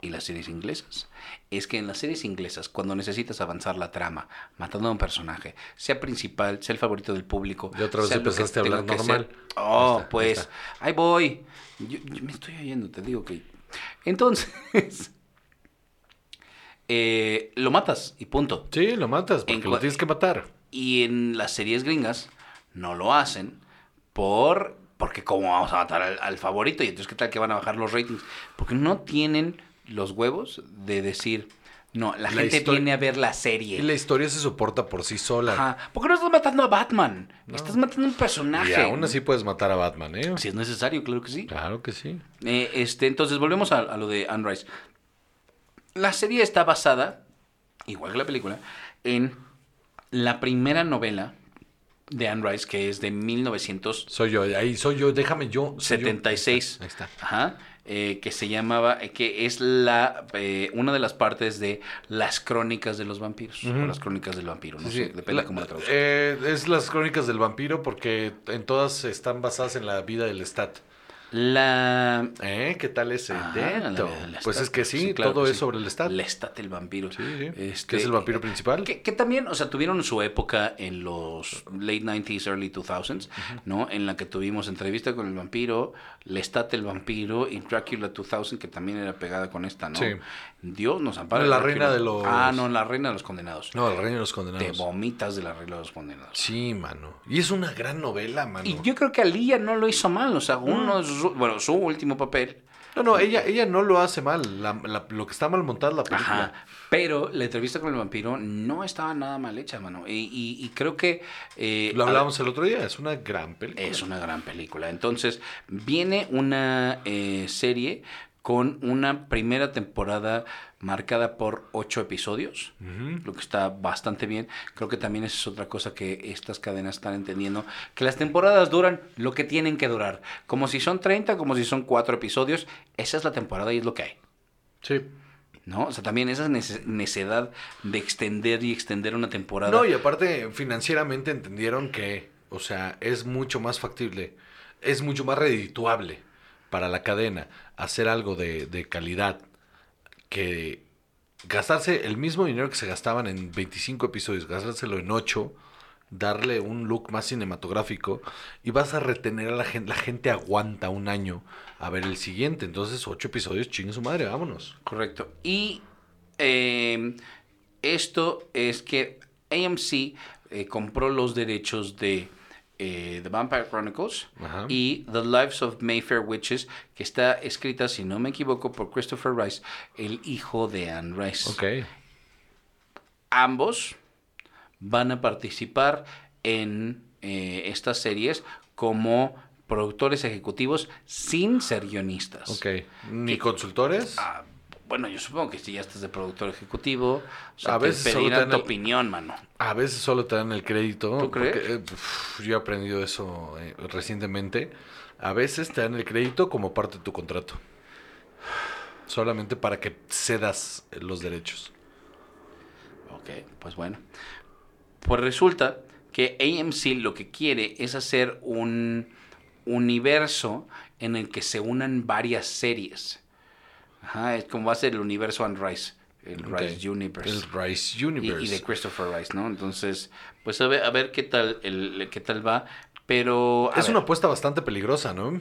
y las series inglesas es que en las series inglesas, cuando necesitas avanzar la trama, matando a un personaje, sea principal, sea el favorito del público, Y otra vez empezaste a hablar normal. ser- Oh, está, pues, ahí voy. Yo, yo me estoy oyendo, te digo que... Entonces, eh, lo matas y punto. sí, lo matas porque En lo tienes que matar. Y en las series gringas no lo hacen por porque cómo vamos a matar al, al favorito y entonces qué tal que van a bajar los ratings. Porque no tienen los huevos de decir, no, la, La gente viene a ver la serie. Y la historia se soporta por sí sola. Ajá. ¿Por qué no estás matando a Batman? Estás matando a un personaje. Y aún así puedes matar a Batman, ¿eh? Si es necesario, claro que sí. Claro que sí. Eh, este, entonces, volvemos a, a lo de Anne Rice. La serie está basada, igual que la película, en la primera novela de Anne Rice, que es de 1976. Soy yo, ahí soy yo, déjame yo. soy yo. Ahí está. Ajá. eh, que se llamaba, eh, que es la eh, una de las partes de las crónicas de los vampiros. O las crónicas del vampiro, no Sí, sé, sí. depende La- cómo la traducción. eh, es las crónicas del vampiro porque en todas están basadas en la vida del Stat. La ¿Eh? ¿Qué tal ese intento? la- la- Pues es que sí, Sí, claro todo que es sí. sobre el Stat. Lestat el vampiro. Sí, sí. Este, que es el vampiro principal. Que, que también, o sea, tuvieron su época en los late 90s, early 2000s, ¿no? En la que tuvimos entrevista con el vampiro, Lestat el vampiro y Dracula 2000, que también era pegada con esta, ¿no? Sí. Dios nos ampara. La reina de los- Ah, no, la reina de los condenados. No, el reino de los Te condenados. vomitas de la reina de los condenados. Sí, mano. Y es una gran novela, mano. Y yo creo que Alía no lo hizo mal, o sea, uno de bueno, su último papel. No, no, ella, ella no lo hace mal. La- la- lo que está mal montada es la película. Ajá. Pero la entrevista con el vampiro no estaba nada mal hecha, mano. Y, y- y creo que... eh, Lo hablábamos el otro día, es una gran película. Es una gran película. Entonces, viene una eh, serie con una primera temporada marcada por ocho episodios, lo que está bastante bien. Creo que también esa es otra cosa que estas cadenas están entendiendo, que las temporadas duran lo que tienen que durar. Como si son 30, como si son cuatro episodios, esa es la temporada y es lo que hay. Sí. ¿No? O sea, también esa nece- necesidad de extender y extender una temporada. No, y aparte, financieramente entendieron que, o sea, es mucho más factible, es mucho más redituable para la cadena hacer algo de, de calidad que gastarse el mismo dinero que se gastaban en 25 episodios, gastárselo en 8, darle un look más cinematográfico y vas a retener a la gente. La gente aguanta un año a ver el siguiente. Entonces, ocho episodios, chingue su madre, vámonos. Correcto. Y eh, esto es que AMC eh, compró los derechos de eh, The Vampire Chronicles Ajá. y The Lives of Mayfair Witches, que está escrita, si no me equivoco, por Christopher Rice, el hijo de Anne Rice. Ok. Ambos van a participar en eh, estas series como productores ejecutivos sin ser guionistas. Ok. ¿Ni consultores? Ah, bueno, yo supongo que si ya estás de productor ejecutivo, o sea, A te veces solo te dan tu el- opinión, mano. A veces solo te dan el crédito. ¿Tú crees? porque, eh, uf, yo he aprendido eso eh, recientemente. A veces te dan el crédito como parte de tu contrato. Solamente para que cedas los derechos. Ok, pues bueno. Pues resulta que AMC lo que quiere es hacer un universo en el que se unan varias series. Ajá, es como ser el universo and Rice, el. Rice Universe. El Rice Universe. y de Christopher Rice, ¿no? Entonces, pues a ver, a ver qué tal el, qué tal va, pero es ver, una apuesta bastante peligrosa, ¿no?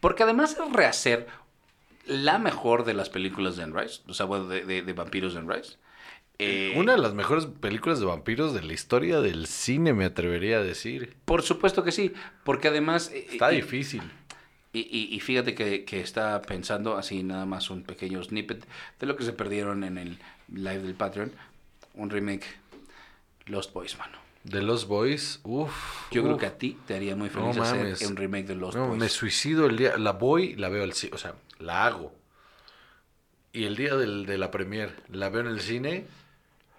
porque además es rehacer la mejor de las películas de Anne Rice, o sea, bueno, de, de- de vampiros de Anne Rice. Eh, Una de las mejores películas de vampiros de la historia del cine, me atrevería a decir. Por supuesto que sí, porque además... eh, Está y- difícil. Y, y- y fíjate que, que está pensando así nada más un pequeño snippet de lo que se perdieron en el live del Patreon. Un remake Lost Boys, mano. De Los Boys, uff. Yo creo que a ti te haría muy feliz No hacer mames. un remake de Lost No, Boys. me suicido el día. La voy, la veo al cine. O sea, la hago. Y el día del, de la premier, la veo en el cine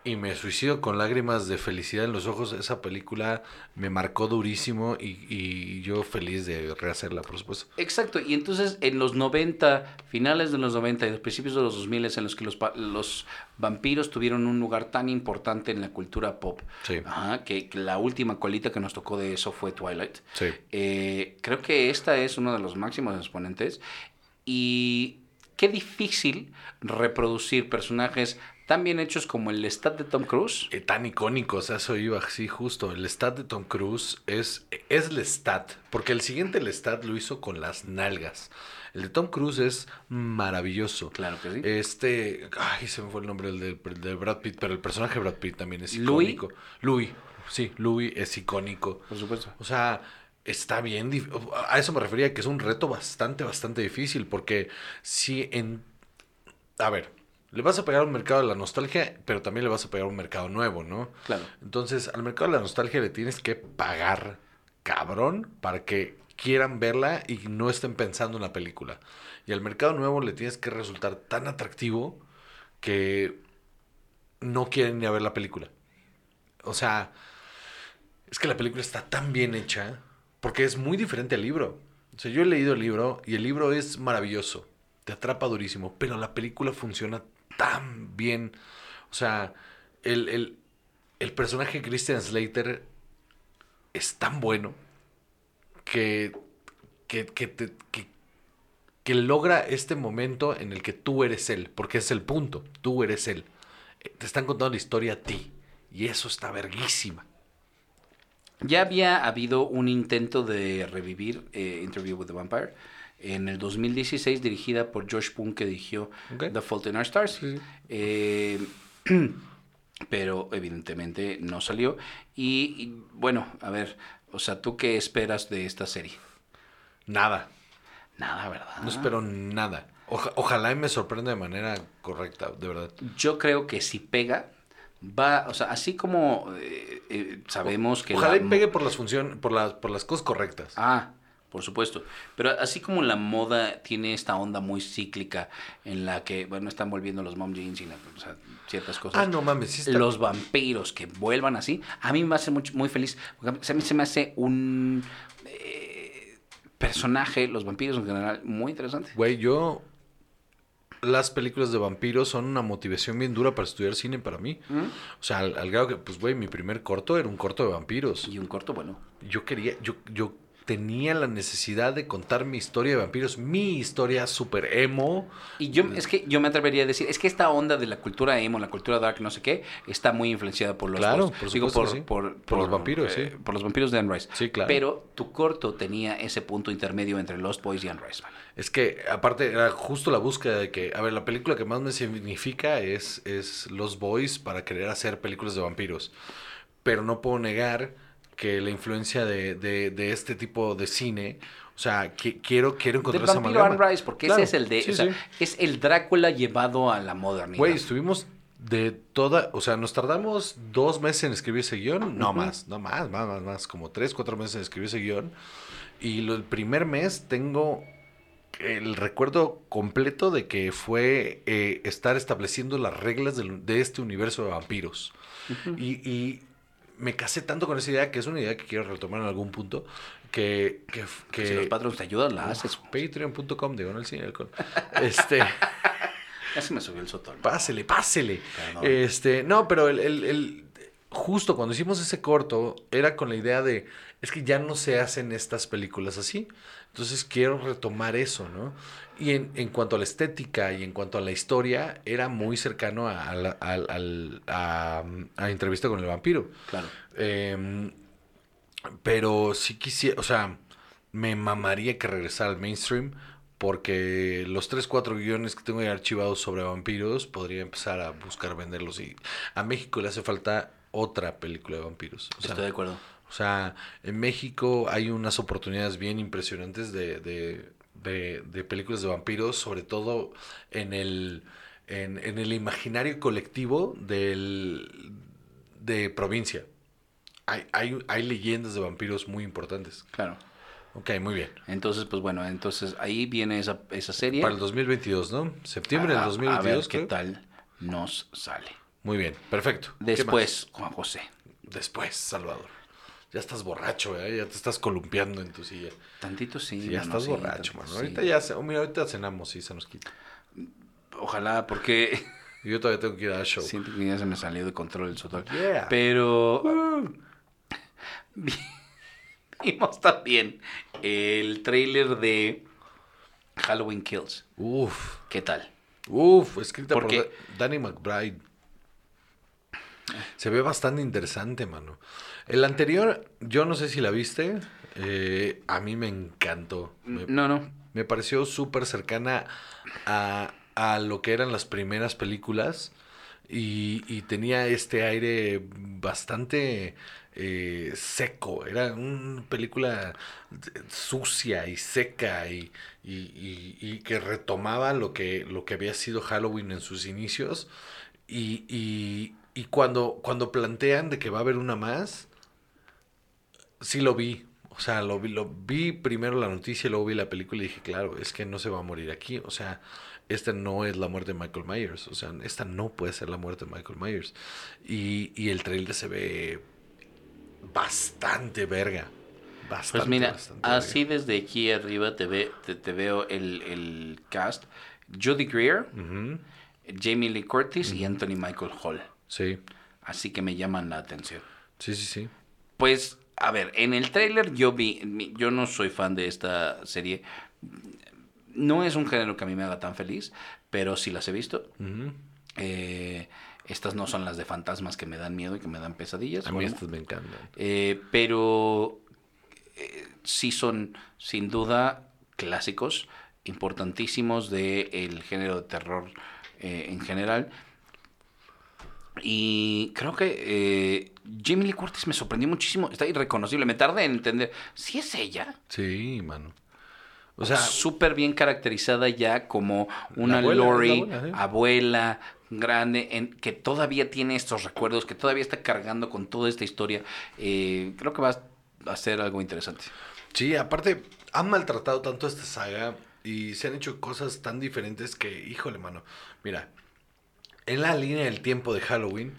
y me suicido con lágrimas de felicidad en los ojos. Esa película me marcó durísimo y, y yo feliz de rehacerla, por supuesto. Exacto, y entonces en los 90, finales de los 90 y los principios de los 2000 en los que los, los vampiros tuvieron un lugar tan importante en la cultura pop, Sí. ajá, que, que la última colita que nos tocó de eso fue Twilight. Sí. Eh, creo que esta es uno de los máximos exponentes y qué difícil reproducir personajes tan bien hechos como el Lestat de Tom Cruise. Eh, tan icónico, o sea, eso iba así justo. El stat de Tom Cruise es, es Lestat, porque el siguiente Lestat lo hizo con las nalgas. El de Tom Cruise es maravilloso. Claro que sí. Este, ay, se me fue el nombre el de, de Brad Pitt, pero el personaje de Brad Pitt también es ¿Louis? icónico. Louis, sí, Louis es icónico. Por supuesto. O sea, está bien. A eso me refería que es un reto bastante, bastante difícil. Porque si en. A ver, le vas a pegar a un mercado de la nostalgia, pero también le vas a pegar a un mercado nuevo, ¿no? Claro. Entonces, al mercado de la nostalgia le tienes que pagar cabrón para que quieran verla y no estén pensando en la película. Y al mercado nuevo le tienes que resultar tan atractivo que no quieren ni a ver la película. O sea, es que la película está tan bien hecha porque es muy diferente al libro. O sea, yo he leído el libro y el libro es maravilloso, te atrapa durísimo, pero la película funciona tan bien. O sea, el, el, el personaje Christian Slater es tan bueno que, que, que, te- que logra este momento en el que tú eres él, porque es el punto, tú eres él. Eh, Te están contando la historia a ti y eso está verguísima. Ya había habido un intento de revivir eh, Interview with the Vampire en el 2016 dirigida por Josh Poon que dirigió. The Fault in Our Stars. Sí. Eh, pero evidentemente no salió. Y, y, bueno, a ver, o sea, ¿tú qué esperas de esta serie? Nada, Nada, ¿verdad? no espero nada. Oja- ojalá y me sorprenda de manera correcta, de verdad. Yo creo que si pega, va, o sea, así como eh, eh, sabemos que... Ojalá la- y pegue por las funciones, por las, por las cosas correctas. Ah, por supuesto. Pero así como la moda tiene esta onda muy cíclica en la que, bueno, están volviendo los mom jeans y la- o sea, ciertas cosas. Ah, no mames, sí está- Los vampiros que vuelvan así, a mí me hace mucho, muy feliz. Porque a mí se me hace un eh, personaje, los vampiros en general, muy interesante. Güey, yo. Las películas de vampiros son una motivación bien dura para estudiar cine para mí. O sea, al, al grado que, pues, güey, mi primer corto era un corto de vampiros. Y un corto, bueno. Yo quería, yo, yo tenía la necesidad de contar mi historia de vampiros, mi historia super emo. Y yo, es que yo me atrevería a decir, es que esta onda de la cultura emo, la cultura dark, no sé qué, está muy influenciada por los Claro, por Digo, por, sí. por, Por los vampiros, eh, sí. Por los vampiros de Anne Rice. Sí, claro. Pero tu corto tenía ese punto intermedio entre Lost Boys y Anne Rice. Es que aparte era justo la búsqueda de que, a ver, la película que más me significa es, es Los Boys para querer hacer películas de vampiros. Pero no puedo negar que la influencia de, de, de este tipo de cine, o sea, que, quiero, quiero encontrar esa vampiro amalgama. Anne Rice, porque Claro, ese es el de, sí, o sea, sí. es el Drácula llevado a la modernidad. Güey, estuvimos de toda, o sea, nos tardamos dos meses en escribir ese guion, no Ujú. más, no más, más, más, más, como tres, cuatro meses en escribir ese guion. Y lo, el primer mes tengo el recuerdo completo de que fue eh, estar estableciendo las reglas del- de este universo de vampiros. y, y me casé tanto con esa idea, que es una idea que quiero retomar en algún punto, que... que, que si los patrones te ayudan, la haces. Patreon.com, digo, no el cine alcohol. Este... Ya se me subió el sotol. Pásele, pásele. Perdón. Este, no, pero el, el- el- justo cuando hicimos ese corto, era con la idea de, es que ya no se hacen estas películas así. Entonces quiero retomar eso, ¿no? Y en, en cuanto a la estética y en cuanto a la historia, era muy cercano a, a a- a entrevista con el vampiro. Claro. Em, pero sí quisiera, o sea, me mamaría que regresara al mainstream porque los 3, 4 guiones que tengo ahí archivados sobre vampiros podría empezar a buscar venderlos y a México le hace falta otra película de vampiros. O sea, Estoy de acuerdo. o sea, en México hay unas oportunidades bien impresionantes de, de, de- de películas de vampiros, sobre todo en el, en, en el imaginario colectivo del, de provincia. Hay, hay, hay leyendas de vampiros muy importantes. Claro. Ok, muy bien. Entonces, pues bueno, entonces ahí viene esa, esa serie. Para el 2022, ¿no? Septiembre A- del a 2022, ver qué creo. tal nos sale. Muy bien, perfecto. Después, Juan José. Después, Salvador. Ya estás borracho, ¿eh? Ya te estás columpiando en tu silla. Tantito sí. Sí, ya mano, estás sí, borracho, mano. sí. Ahorita ya, mira, ahorita cenamos y se nos quita. Ojalá, porque yo todavía tengo que ir a show. siento que ya se me salió de control el sotol. Yeah. Pero vi- vimos también el trailer de Halloween Kills. Uf, ¿Qué tal? uf, escrita por Porque- Da- Danny McBride. Se ve bastante interesante, mano. El anterior, yo no sé si la viste. eh, a mí me encantó. Me, No, no. me pareció súper cercana a, a lo que eran las primeras películas. Y, y tenía este aire bastante eh, seco. Era una película sucia y seca y, y- y- y que retomaba lo que, lo que había sido Halloween en sus inicios. Y, y- y cuando, cuando plantean de que va a haber una más, sí lo vi. O sea, lo vi, lo vi primero la noticia y luego vi la película y dije, claro, es que no se va a morir aquí. O sea, esta no es la muerte de Michael Myers. O sea, esta no puede ser la muerte de Michael Myers. Y, y el trailer se ve bastante verga. Bastante, Pues mira, bastante así desde aquí arriba te, ve, te, te veo el, el cast. Judy Greer, Jamie Lee Curtis y Anthony Michael Hall. Sí, Así que me llaman la atención. sí, sí, sí. Pues, a ver, en el tráiler yo vi, yo no soy fan de esta serie. No es un género que a mí me haga tan feliz, pero sí las he visto. Eh, estas no son las de fantasmas que me dan miedo y que me dan pesadillas. A mí estas me encantan. eh, pero eh, sí son, sin duda, clásicos importantísimos del género de terror en general. Y creo que eh, Jamie Lee Curtis me sorprendió muchísimo. Está irreconocible. Me tardé en entender. Si es ella. Sí, mano. O sea, súper bien caracterizada ya como una abuela, Lori, abuela, sí. abuela, grande, en, que todavía tiene estos recuerdos, que todavía está cargando con toda esta historia. Eh, creo que va a ser algo interesante. Sí, aparte, han maltratado tanto esta saga y se han hecho cosas tan diferentes que, híjole, mano. Mira, en la línea del tiempo de Halloween,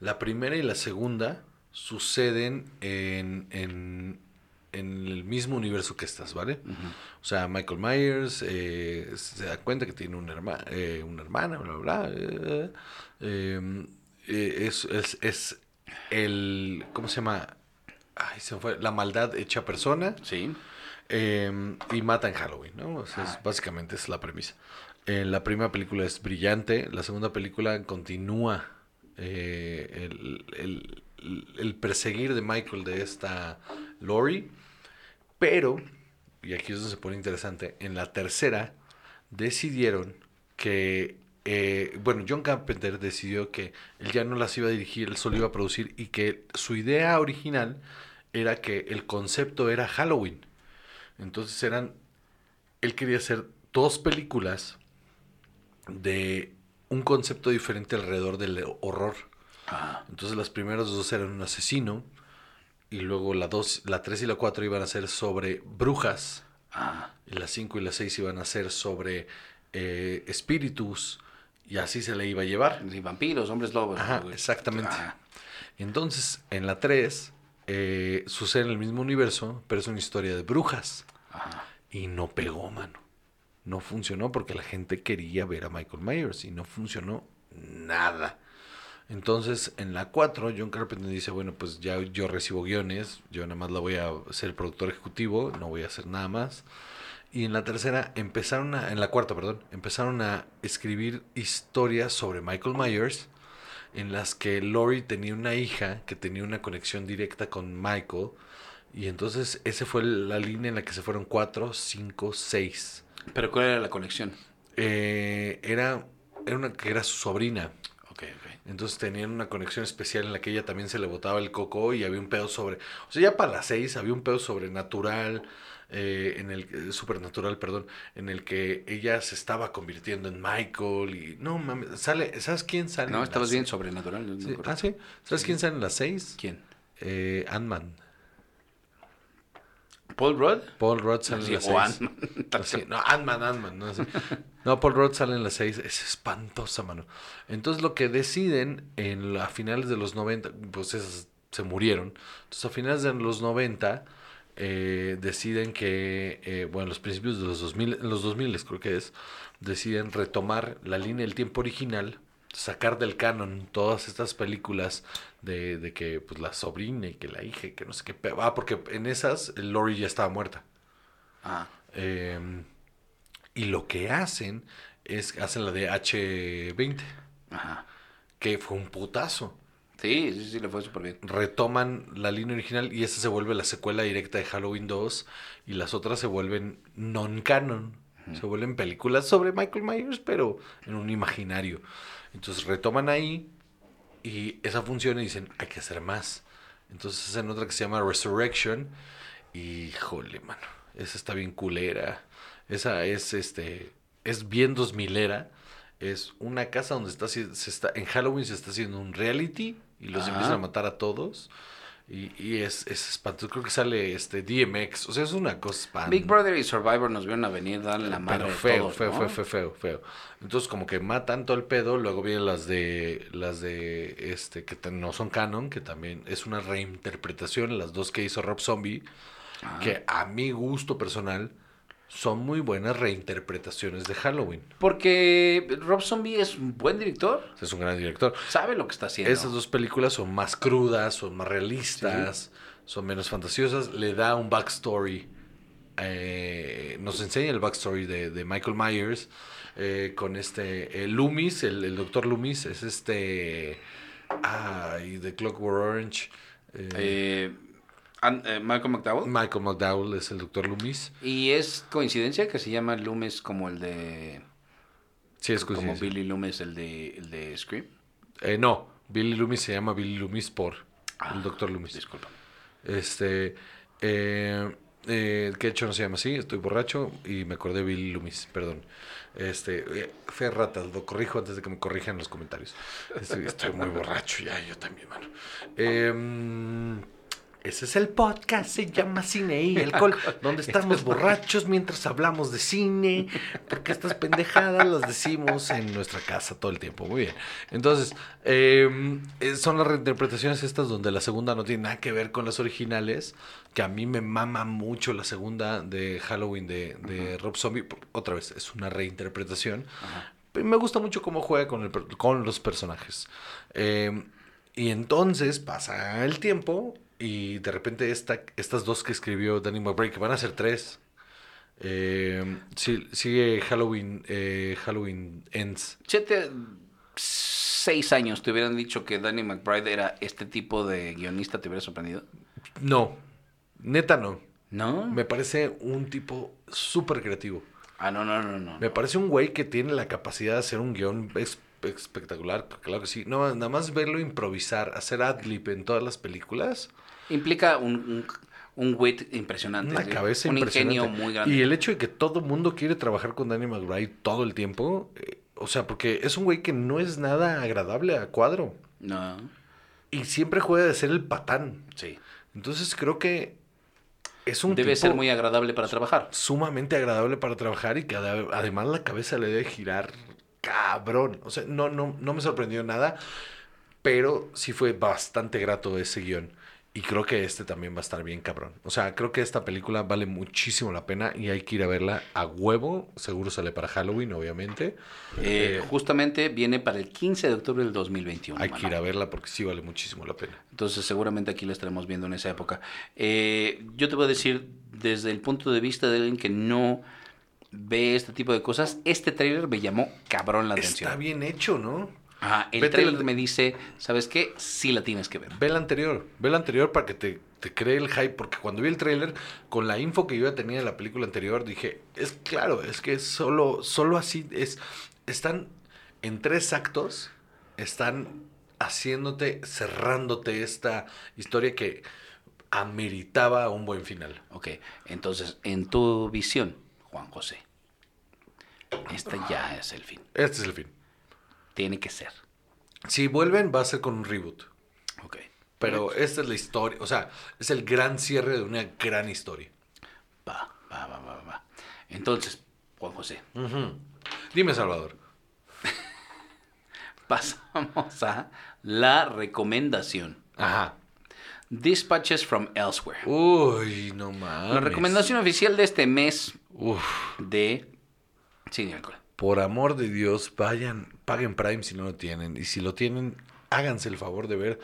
la primera y la segunda suceden en, en, en el mismo universo que estas, ¿vale? O sea, Michael Myers eh, se da cuenta que tiene una, herma- eh, una hermana, bla, bla, bla. eh, eh, eh, es, es, es el, ¿cómo se llama? Ay, se fue. La maldad hecha persona. Sí. eh, y mata en Halloween, ¿no? O sea, es- básicamente es la premisa. Eh, la primera película es brillante. La segunda película continúa eh, el, el- el perseguir de Michael de esta Lori. Pero, y aquí es donde se pone interesante, en la tercera decidieron que, eh, bueno, John Carpenter decidió que él ya no las iba a dirigir, él solo iba a producir y que su idea original era que el concepto era Halloween. Entonces eran, él quería hacer dos películas de un concepto diferente alrededor del horror. Ah, Entonces las primeras dos eran un asesino y luego la dos, la 3 y la 4 iban a ser sobre brujas ah. y las 5 y las 6 iban a ser sobre eh, espíritus y así se le iba a llevar. Sí, vampiros, hombres lobos. Ajá, exactamente. Entonces, en la 3 eh, sucede en el mismo universo, pero es una historia de brujas. ajá. Y no pegó, mano. No funcionó porque la gente quería ver a Michael Myers y no funcionó nada. Entonces, en la 4, John Carpenter dice, bueno, pues ya yo recibo guiones, yo nada más la voy a ser productor ejecutivo, no voy a hacer nada más. Y en la tercera empezaron a, en la cuarta, perdón, empezaron a escribir historias sobre Michael Myers en las que Lori tenía una hija que tenía una conexión directa con Michael. Y entonces esa fue la línea en la que se fueron 4, 5, 6. Pero ¿cuál era la conexión? Eh, era, era una que era su sobrina. Ok, ok. Entonces tenían una conexión especial en la que ella también se le botaba el coco y había un pedo sobre... O sea, ya para las seis había un pedo sobrenatural, eh, en el... supernatural, perdón, en el que ella se estaba convirtiendo en Michael y... No, mames, sale... ¿Sabes quién sale? No, estabas las bien sobrenatural. no Sí. Ah, sí. ¿Sabes quién sale en las seis? ¿Quién? Eh, Ant-Man. ¿Paul Rudd? Paul Rudd sale Sí, en las o seis. Ant-Man. Así, no, Ant-Man, Ant-Man. No. No, Paul Rudd sale en las seis. Es espantosa, mano. Entonces, lo que deciden en la- a finales de los 90, pues esas se murieron. Entonces, a finales de los 90, eh, deciden que, eh, bueno, los principios de los 2000, en los 2000 creo que es, deciden retomar la línea del tiempo original, sacar del canon todas estas películas de, de que, pues, la sobrina y que la hija y que no sé qué. Ah, porque en esas, Lori ya estaba muerta. Ah, Eh, y lo que hacen es hacen la de H20, ajá. que fue un putazo. Sí, sí, sí, le fue súper bien. Retoman la línea original y esa se vuelve la secuela directa de Halloween 2 y las otras se vuelven non-canon. Se vuelven películas sobre Michael Myers, pero en un imaginario. Entonces retoman ahí y esa funciona y dicen, hay que hacer más. Entonces hacen otra que se llama Resurrection y, híjole, mano, esa está bien culera. Esa es, este, es bien dos milera. Es una casa donde está, se está, en Halloween se está haciendo un reality y los Ah. empiezan a matar a todos. Y, y es, es espantoso. Creo que sale este DMX. O sea, es una cosa espantosa. Big Brother y Survivor nos vieron a venir darle la madre Pero feo, todos, feo, ¿no? feo, feo, feo, feo. Entonces como que matan todo el pedo, luego vienen las de las de este que no son canon, que también es una reinterpretación, las dos que hizo Rob Zombie, Ah. que a mi gusto personal son muy buenas reinterpretaciones de Halloween. Porque Rob Zombie es un buen director. Es un gran director. Sabe lo que está haciendo. Esas dos películas son más crudas, son más realistas, son menos fantasiosas, le da un backstory. eh, nos enseña el backstory de, de Michael Myers eh, con este eh, Loomis, el, el doctor Loomis, es este. Ay, de Clockwork Orange. eh, Eh, An- eh, Malcolm McDowell. Michael McDowell es el doctor Loomis. y es coincidencia que se llama Loomis como el de. Sí, es como coincidencia. Billy Loomis, el de, el de Scream. Eh, no, Billy Loomis se llama Billy Loomis por Ah, el doctor Loomis. Disculpa. Este, eh, eh, que de hecho no se llama así, estoy borracho y me acordé de Billy Loomis, perdón. Este, eh, fe ratas, lo corrijo antes de que me corrijan los comentarios. Estoy, estoy muy borracho ya, yo también, mano. Em, ese es el podcast, se llama Cine y Alcohol, donde estamos borrachos mientras hablamos de cine, porque estas pendejadas las decimos en nuestra casa todo el tiempo. Muy bien. Entonces, em, eh, son las reinterpretaciones estas donde la segunda no tiene nada que ver con las originales, que a mí me mama mucho la segunda de Halloween de, de Rob Zombie. Otra vez, es una reinterpretación. Me gusta mucho cómo juega con, el con los personajes. Em, y entonces pasa el tiempo y de repente esta, estas dos que escribió Danny McBride, que van a ser tres. Eh, sí- sigue Halloween, eh, Halloween Ends. Chete, seis años te hubieran dicho que Danny McBride era este tipo de guionista, ¿te hubiera sorprendido? No, neta no. ¿No? Me parece un tipo súper creativo. Ah, no, no, no, no. Me parece un güey que tiene la capacidad de hacer un guion espectacular, claro que sí. No, nada más verlo improvisar, hacer adlib en todas las películas, Implica un, un, un wit impresionante. una cabeza un impresionante. ingenio muy grande. Y el hecho de que todo mundo quiere trabajar con Danny McBride todo el tiempo, eh, o sea, porque es un güey que no es nada agradable a cuadro No, y siempre juega de ser el patán. sí. Entonces creo que es un Debe tipo ser muy agradable para trabajar. sumamente agradable para trabajar y que ade- además la cabeza le debe girar cabrón. O sea, no, no, no me sorprendió nada, pero sí fue bastante grato ese guion. Y creo que este también va a estar bien cabrón. O sea, creo que esta película vale muchísimo la pena y hay que ir a verla a huevo. Seguro sale para Halloween, obviamente. Eh, Eh, justamente viene para el 15 de octubre del 2021. hay que ir a verla porque sí vale muchísimo la pena. Entonces seguramente aquí la estaremos viendo en esa época. Eh, yo te voy a decir, desde el punto de vista de alguien que no ve este tipo de cosas, este tráiler me llamó cabrón la atención. Está bien hecho, ¿no? Ajá, el Vete al- me dice, ¿sabes qué? Sí la tienes que ver. Ve el anterior, ve el anterior para que te, te cree el hype, porque cuando vi el tráiler, con la info que yo ya tenía de la película anterior, dije, es claro, es que solo, solo así es, están en tres actos, están haciéndote, cerrándote esta historia que ameritaba un buen final. Ok, entonces, en tu visión, Juan José, este ya es el fin. Este es el fin. Tiene que ser. Si vuelven, va a ser con un reboot. Ok. Pero esta es la historia, o sea, es el gran cierre de una gran historia. Va, va, va, va, va. Entonces, Juan José, Dime, Salvador. pasamos a la recomendación. Ajá. Dispatches from Elsewhere. Uy, no mames. La recomendación oficial de este mes Uf, de Cine y Alcohol. por amor de Dios, vayan, paguen Prime si no lo tienen. Y si lo tienen, háganse el favor de ver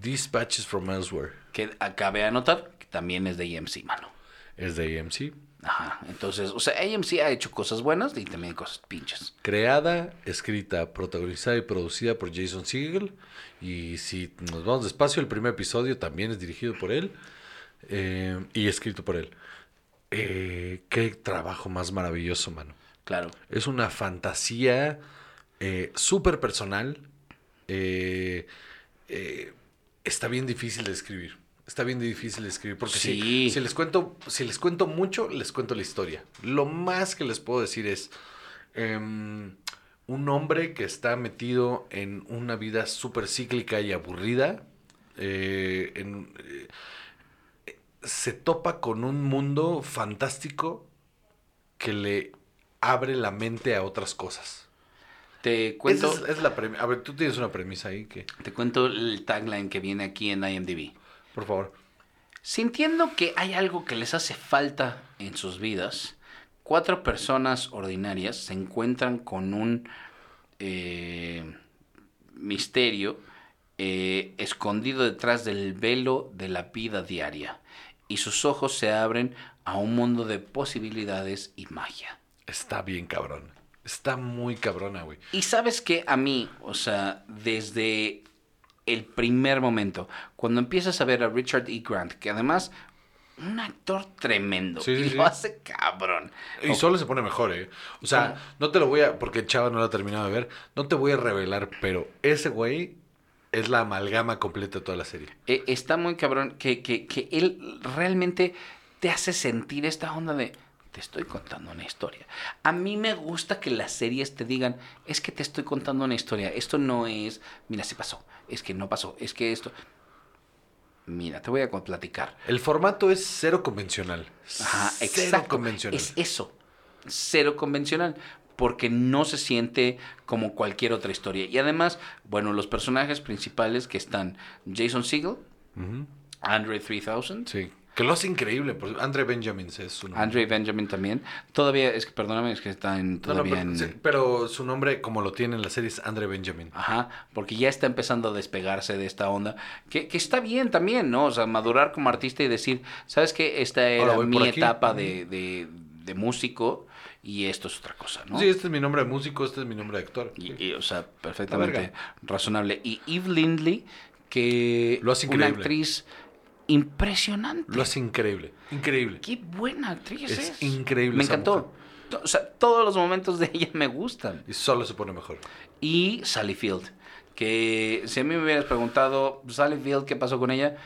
Dispatches from Elsewhere. Que acabe de anotar que también es de AMC, mano. Es de AMC. Ajá. Entonces, o sea, AMC ha hecho cosas buenas y también cosas pinches. Creada, escrita, protagonizada y producida por Jason Segel. Y si nos vamos despacio, el primer episodio también es dirigido por él. eh, y escrito por él. Eh, qué trabajo más maravilloso, mano. Claro. Es una fantasía eh, súper personal. eh, eh, está bien difícil de escribir. Está bien difícil de escribir. Porque si- Sí. si, les cuento, si les cuento mucho, les cuento la historia. Lo más que les puedo decir es. em, un hombre que está metido en una vida súper cíclica y aburrida. eh, en, se topa con un mundo fantástico que le abre la mente a otras cosas. Te cuento, Esa es, es la premisa. A ver, tú tienes una premisa ahí que, te cuento el tagline que viene aquí en IMDb. por favor. Sintiendo que hay algo que les hace falta en sus vidas, cuatro personas ordinarias se encuentran con un eh, misterio eh, escondido detrás del velo de la vida diaria y sus ojos se abren a un mundo de posibilidades y magia. Está bien cabrón. Está muy cabrona, güey. Y sabes que a mí, o sea, desde el primer momento, cuando empiezas a ver a Richard E. Grant, que además, un actor tremendo, Sí, y sí. lo hace cabrón. Y solo se pone mejor, ¿eh? O sea, ¿Cómo? no te lo voy a, porque chava no lo ha terminado de ver, no te voy a revelar, pero ese güey es la amalgama completa de toda la serie. eh, está muy cabrón que, que, que él realmente te hace sentir esta onda de te estoy contando una historia. A mí me gusta que las series te digan, es que te estoy contando una historia. Esto no es, mira, sí pasó, es que no pasó, es que esto... Mira, te voy a platicar. El formato es cero convencional. Ajá, cero exacto. convencional. Es eso. Cero convencional. Porque no se siente como cualquier otra historia. Y además, bueno, los personajes principales que están Jason Segel, Ujú. Andre 3000, Sí, Que lo hace increíble. Andre Benjamin es su nombre. Andre Benjamin también. Todavía, es que perdóname, es que está en No, no, todavía pero, en... sí, pero su nombre, como lo tiene en la serie, es Andre Benjamin. Ajá, porque ya está empezando a despegarse de esta onda, que, que está bien también, ¿no? O sea, madurar como artista y decir, ¿sabes qué? Esta era mi etapa de, de, de músico y esto es otra cosa, ¿no? Sí, este es mi nombre de músico, este es mi nombre de actor. Y, o sea, perfectamente razonable. Y Eve Lindley, que Lo hace una actriz impresionante. Lo hace increíble. Increíble. Qué buena actriz es. Es increíble Me encantó. O sea, todos los momentos de ella me gustan. Y solo se pone mejor. Y Sally Field, que si a mí me hubieras preguntado, Sally Field, ¿qué pasó con ella?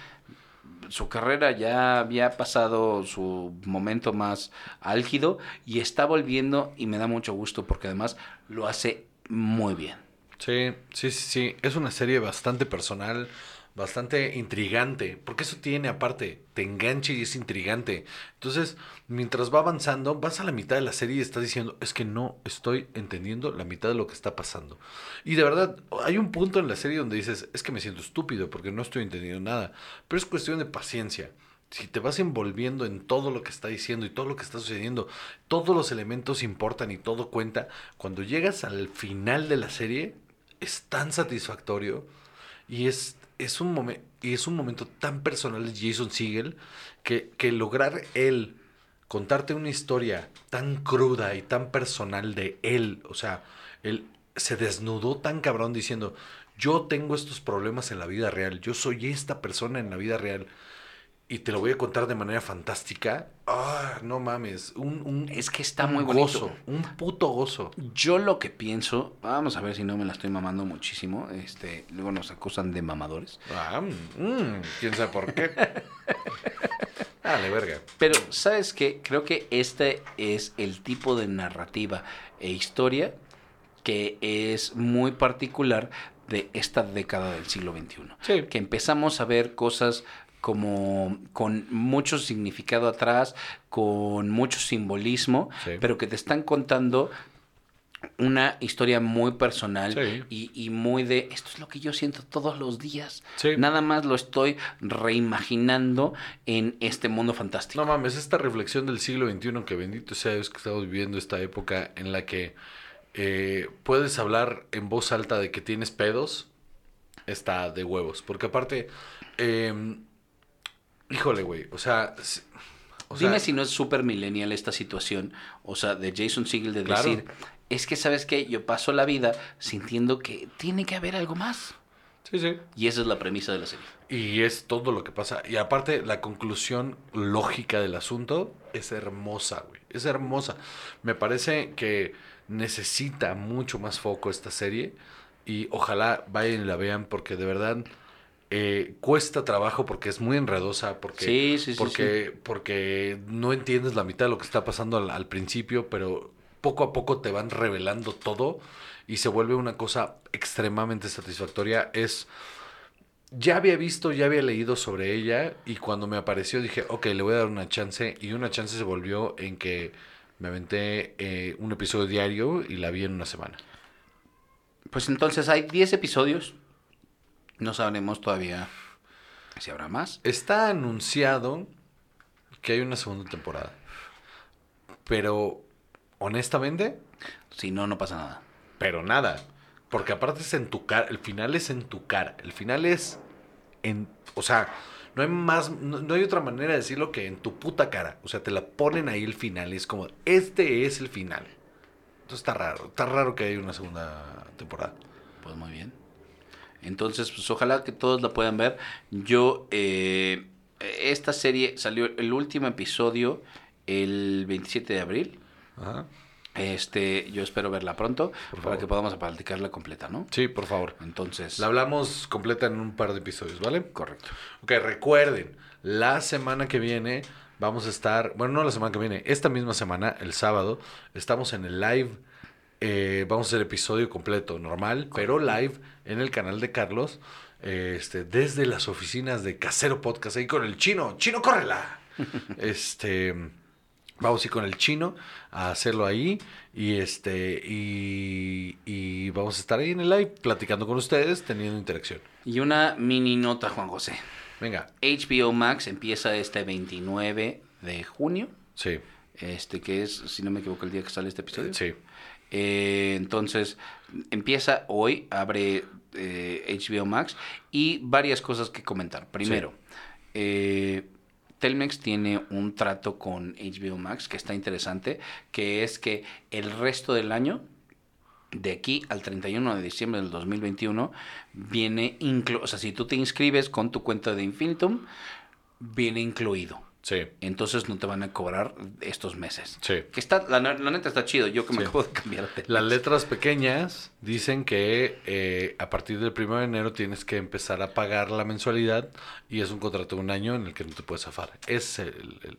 Su carrera ya había pasado su momento más álgido y está volviendo y me da mucho gusto porque además lo hace muy bien. Sí, sí, sí, sí. Es una serie bastante personal, bastante intrigante, porque eso tiene aparte, te engancha y es intrigante. Entonces, mientras va avanzando, vas a la mitad de la serie y estás diciendo, es que no estoy entendiendo la mitad de lo que está pasando. Y de verdad, hay un punto en la serie donde dices, es que me siento estúpido porque no estoy entendiendo nada. Pero es cuestión de paciencia. Si te vas envolviendo en todo lo que está diciendo y todo lo que está sucediendo, todos los elementos importan y todo cuenta, cuando llegas al final de la serie, es tan satisfactorio y es, es, un, es un momento tan personal de Jason Segel que, que lograr él contarte una historia tan cruda y tan personal de él, o sea, él se desnudó tan cabrón diciendo, yo tengo estos problemas en la vida real, yo soy esta persona en la vida real y te lo voy a contar de manera fantástica. Ah, no mames, un, un- Es que está un muy bonito. gozo, un puto gozo. Yo lo que pienso, vamos a ver si no me la estoy mamando muchísimo, este, luego nos acusan de mamadores. Ah, mm, mm, quién sabe por qué. Dale, verga. Pero, ¿sabes qué? Creo que este es el tipo de narrativa e historia que es muy particular de esta década del siglo XXI. Sí. Que empezamos a ver cosas como con mucho significado atrás, con mucho simbolismo, Sí. pero que te están contando una historia muy personal Sí. y, y muy de esto es lo que yo siento todos los días. Sí. Nada más lo estoy reimaginando en este mundo fantástico. No mames, esta reflexión del siglo XXI, que bendito sea Dios que estamos viviendo esta época en la que eh, puedes hablar en voz alta de que tienes pedos, está de huevos. Porque aparte, eh, híjole, güey, o sea... Dime si no es súper millennial esta situación, o sea, de Jason Segel de Claro. decir, es que sabes que yo paso la vida sintiendo que tiene que haber algo más. Sí, sí. Y esa es la premisa de la serie. Y es todo lo que pasa. Y aparte, la conclusión lógica del asunto es hermosa, güey. Es hermosa. Me parece que necesita mucho más foco esta serie. Y ojalá vayan y la vean porque de verdad eh, cuesta trabajo porque es muy enredosa. Porque, Sí, sí, sí, porque, porque no entiendes la mitad de lo que está pasando al, al principio, pero poco a poco te van revelando todo y se vuelve una cosa extremadamente satisfactoria. Es ya había visto, ya había leído sobre ella y cuando me apareció dije, ok, le voy a dar una chance y una chance se volvió en que me aventé eh, un episodio diario y la vi en una semana. Pues entonces hay 10 episodios. No sabremos todavía si habrá más. Está anunciado que hay una segunda temporada, pero honestamente, Si no, no pasa nada. pero nada, porque aparte es en tu cara, el final es en tu cara, el final es en, o sea, no hay más, no, no hay otra manera de decirlo que en tu puta cara, o sea, te la ponen ahí el final y es como, este es el final. Entonces está raro, está raro que haya una segunda temporada. Pues muy bien. Entonces, pues ojalá que todos la puedan ver. Yo, eh, esta serie salió el último episodio el 27 de abril. Ajá. Este, yo espero verla pronto Por para favor. que podamos platicarla completa, ¿no? Sí, por favor. Entonces, La hablamos completa en un par de episodios, ¿vale? correcto. Ok, recuerden, la semana que viene vamos a estar, bueno, no la semana que viene, esta misma semana, el sábado, estamos en el live, eh, vamos a hacer episodio completo, normal, pero live en el canal de Carlos, eh, este, desde las oficinas de Casero Podcast, ahí con el chino, chino, córrela. este, vamos a ir con el chino a hacerlo ahí y este, y, y vamos a estar ahí en el live platicando con ustedes, teniendo interacción. Y una mini nota, Juan José. Venga. HBO Max empieza este 29 de junio, Sí. este que es, si no me equivoco, el día que sale este episodio. Sí. Eh, entonces, empieza hoy, abre eh, HBO Max y varias cosas que comentar. Primero, eh, Telmex tiene un trato con HBO Max que está interesante, que es que el resto del año, de aquí al 31 de diciembre del 2021, viene incluido, o sea, si tú te inscribes con tu cuenta de Infinitum, viene incluido. Sí. Entonces no te van a cobrar estos meses. Sí. Que está, la, la neta está chido. Yo que me Sí. acabo de cambiar de Las letras pequeñas dicen que eh, a partir del 1 de enero tienes que empezar a pagar la mensualidad y es un contrato de un año en el que no te puedes zafar. Es el, el-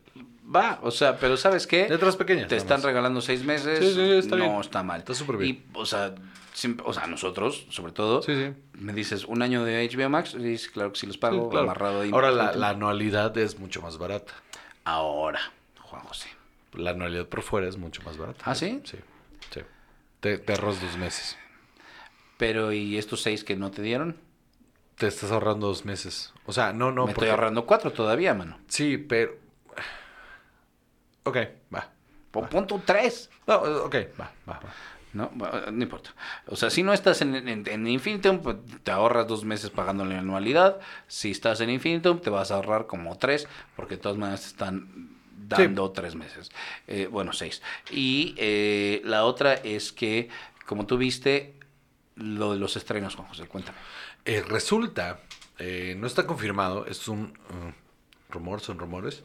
Va, o sea, pero ¿sabes qué? letras pequeñas. Te están regalando seis meses. Sí, sí, está no bien. está mal. Está súper bien. Y, o sea, siempre- o sea, nosotros, sobre todo, Sí, sí. me dices un año de HBO Max. Y dices, claro que sí los pago, Sí, claro. amarrado ahí. Ahora la, la anualidad es mucho más barata. Ahora, Juan José. La anualidad por fuera es mucho más barata. ¿Ah, sí? Sí. sí. Te, te ahorras dos meses. Pero, ¿y estos seis que no te dieron? Te estás ahorrando dos meses. O sea, no, no. me porque- estoy ahorrando cuatro todavía, mano. Sí, pero. Ok, va. Punto tres. No, ok, va, va, va. No, Bueno, no importa. O sea, si no estás en, en, en Infinitum, pues te ahorras dos meses pagando la anualidad. Si estás en Infinitum, te vas a ahorrar como tres, porque de todas maneras te están dando tres meses. Eh, bueno, seis. Y eh, la otra es que, como tú viste, lo de los estrenos, Juan José, cuéntame. Eh, resulta, eh, no está confirmado, es un uh, rumor, son rumores.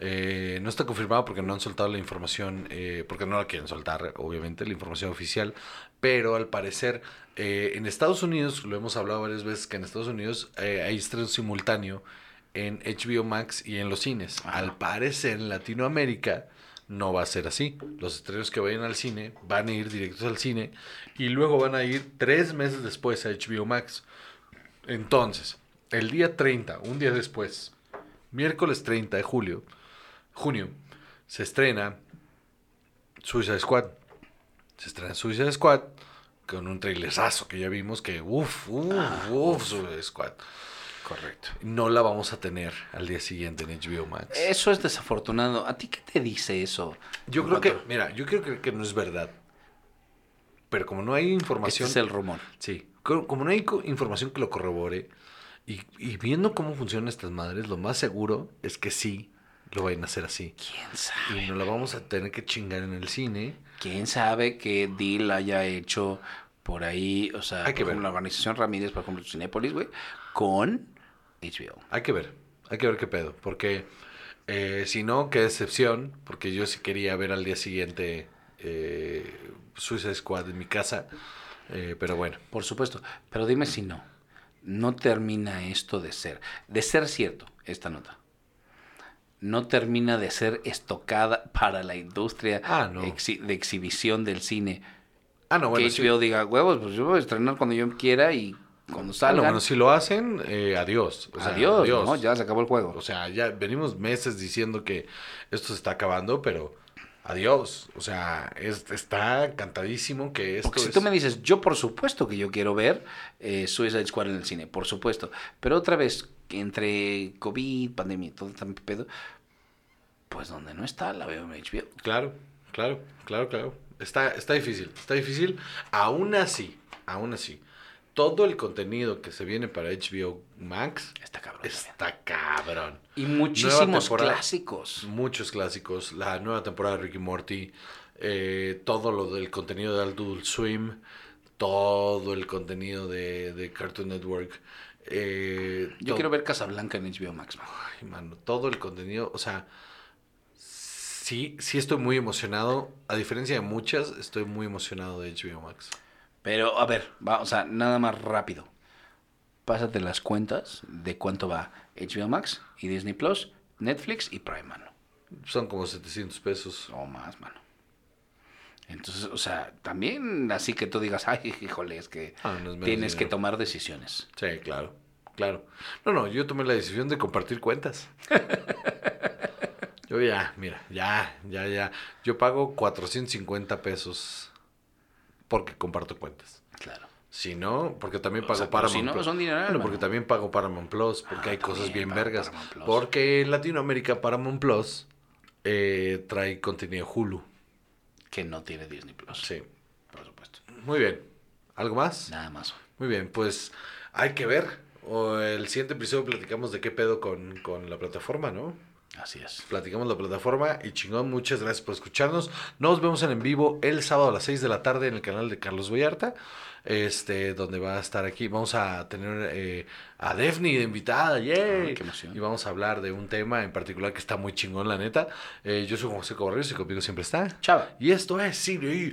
Eh, no está confirmado porque no han soltado la información, eh, porque no la quieren soltar, obviamente, la información oficial. Pero al parecer, eh, en Estados Unidos, lo hemos hablado varias veces, que en Estados Unidos hay estreno simultáneo en HBO Max y en los cines. Ajá. Al parecer, en Latinoamérica no va a ser así. Los estrenos que vayan al cine van a ir directos al cine y luego van a ir tres meses después a HBO Max. Entonces, el día 30, un día después, miércoles 30 de julio, junio, se estrena Suicide Squad. Se estrena Suicide Squad con un trailerazo que ya vimos que uff, uff, uff, Suicide Squad. Correcto. No la vamos a tener al día siguiente en HBO Max. Eso es desafortunado. ¿A ti qué te dice eso? Yo creo que, mira, yo creo que, que no es verdad. Pero como no hay Este información... es el rumor. Sí, co- como no hay información que lo corrobore y, y viendo cómo funcionan estas madres, lo más seguro es que sí lo vayan a hacer así. ¿Quién sabe? Y no la vamos a tener que chingar en el cine. ¿Quién sabe qué deal haya hecho por ahí? O sea, Hay que por ver. ejemplo, la organización Ramírez, por ejemplo, Cinépolis, güey, con HBO. Hay que ver, hay que ver qué pedo. Porque eh, si no, qué decepción. Porque yo sí quería ver al día siguiente eh, Suicide Squad en mi casa. eh, pero bueno, Por supuesto. Pero dime si no. No termina esto de ser. De ser cierto, esta nota. No termina de ser estocada para la industria Ah, no. exhi- de exhibición del cine. Ah, no, bueno, que sí. HBO diga, huevos, pues yo voy a estrenar cuando yo quiera y cuando Ah, salga. no, bueno, si lo hacen, eh, adiós. O sea, adiós, ¿no? Ya se acabó el juego. O sea, ya venimos meses diciendo que esto se está acabando, pero adiós. O sea, es- está cantadísimo que esto Porque si es- tú me dices, yo por supuesto que yo quiero ver eh, Suicide Squad en el cine, por supuesto. Pero otra vez, entre COVID, pandemia y todo este pedo, pues donde no está, la veo en HBO. Claro, claro, claro, claro. Está, está difícil, está difícil. Aún así, aún así, todo el contenido que se viene para HBO Max Está cabrón. está cabrón. Y muchísimos clásicos. Muchos clásicos, la nueva temporada de Ricky Morty, eh, todo lo del contenido de Adult Swim, todo el contenido de, de Cartoon Network. Eh, Yo quiero ver Casablanca en HBO Max. Ay, mano, todo el contenido, o sea, sí, sí estoy muy emocionado. A diferencia de muchas, estoy muy emocionado de HBO Max. Pero, a ver, va, o sea, nada más rápido. Pásate las cuentas de cuánto va HBO Max y Disney Plus, Netflix y Prime, mano. Son como 700 pesos. O más, mano. Entonces, o sea, también así que tú digas, ay, híjole, es que Ah, no es menos tienes que dinero. tomar decisiones. Sí, claro, claro. No, no, yo tomé la decisión de compartir cuentas. Yo ya, mira, ya, ya, ya. Yo pago 450 pesos porque comparto cuentas. Claro. Si no, porque también O pago sea, pero Paramount si no, Plus. son dineral, Bueno, porque también pago Paramount Plus, porque Ah, hay cosas bien vergas. Porque en Latinoamérica Paramount Plus eh, trae contenido Hulu. Que no tiene Disney Plus. Sí. Por supuesto. Muy bien. ¿Algo más? Nada más. Muy bien, pues hay que ver. O el siguiente episodio platicamos de qué pedo con, con la plataforma, ¿no? Así es. Platicamos la plataforma y chingón, muchas gracias por escucharnos. Nos vemos en en vivo el sábado a las 6 de la tarde en el canal de Carlos Vallarta, este, donde va a estar aquí. Vamos a tener eh, a Defni de invitada. Ah. Y vamos a hablar de un tema en particular que está muy chingón, la neta. Eh, yo soy José Cobarrios y conmigo siempre está. Chava. Y esto es Cine y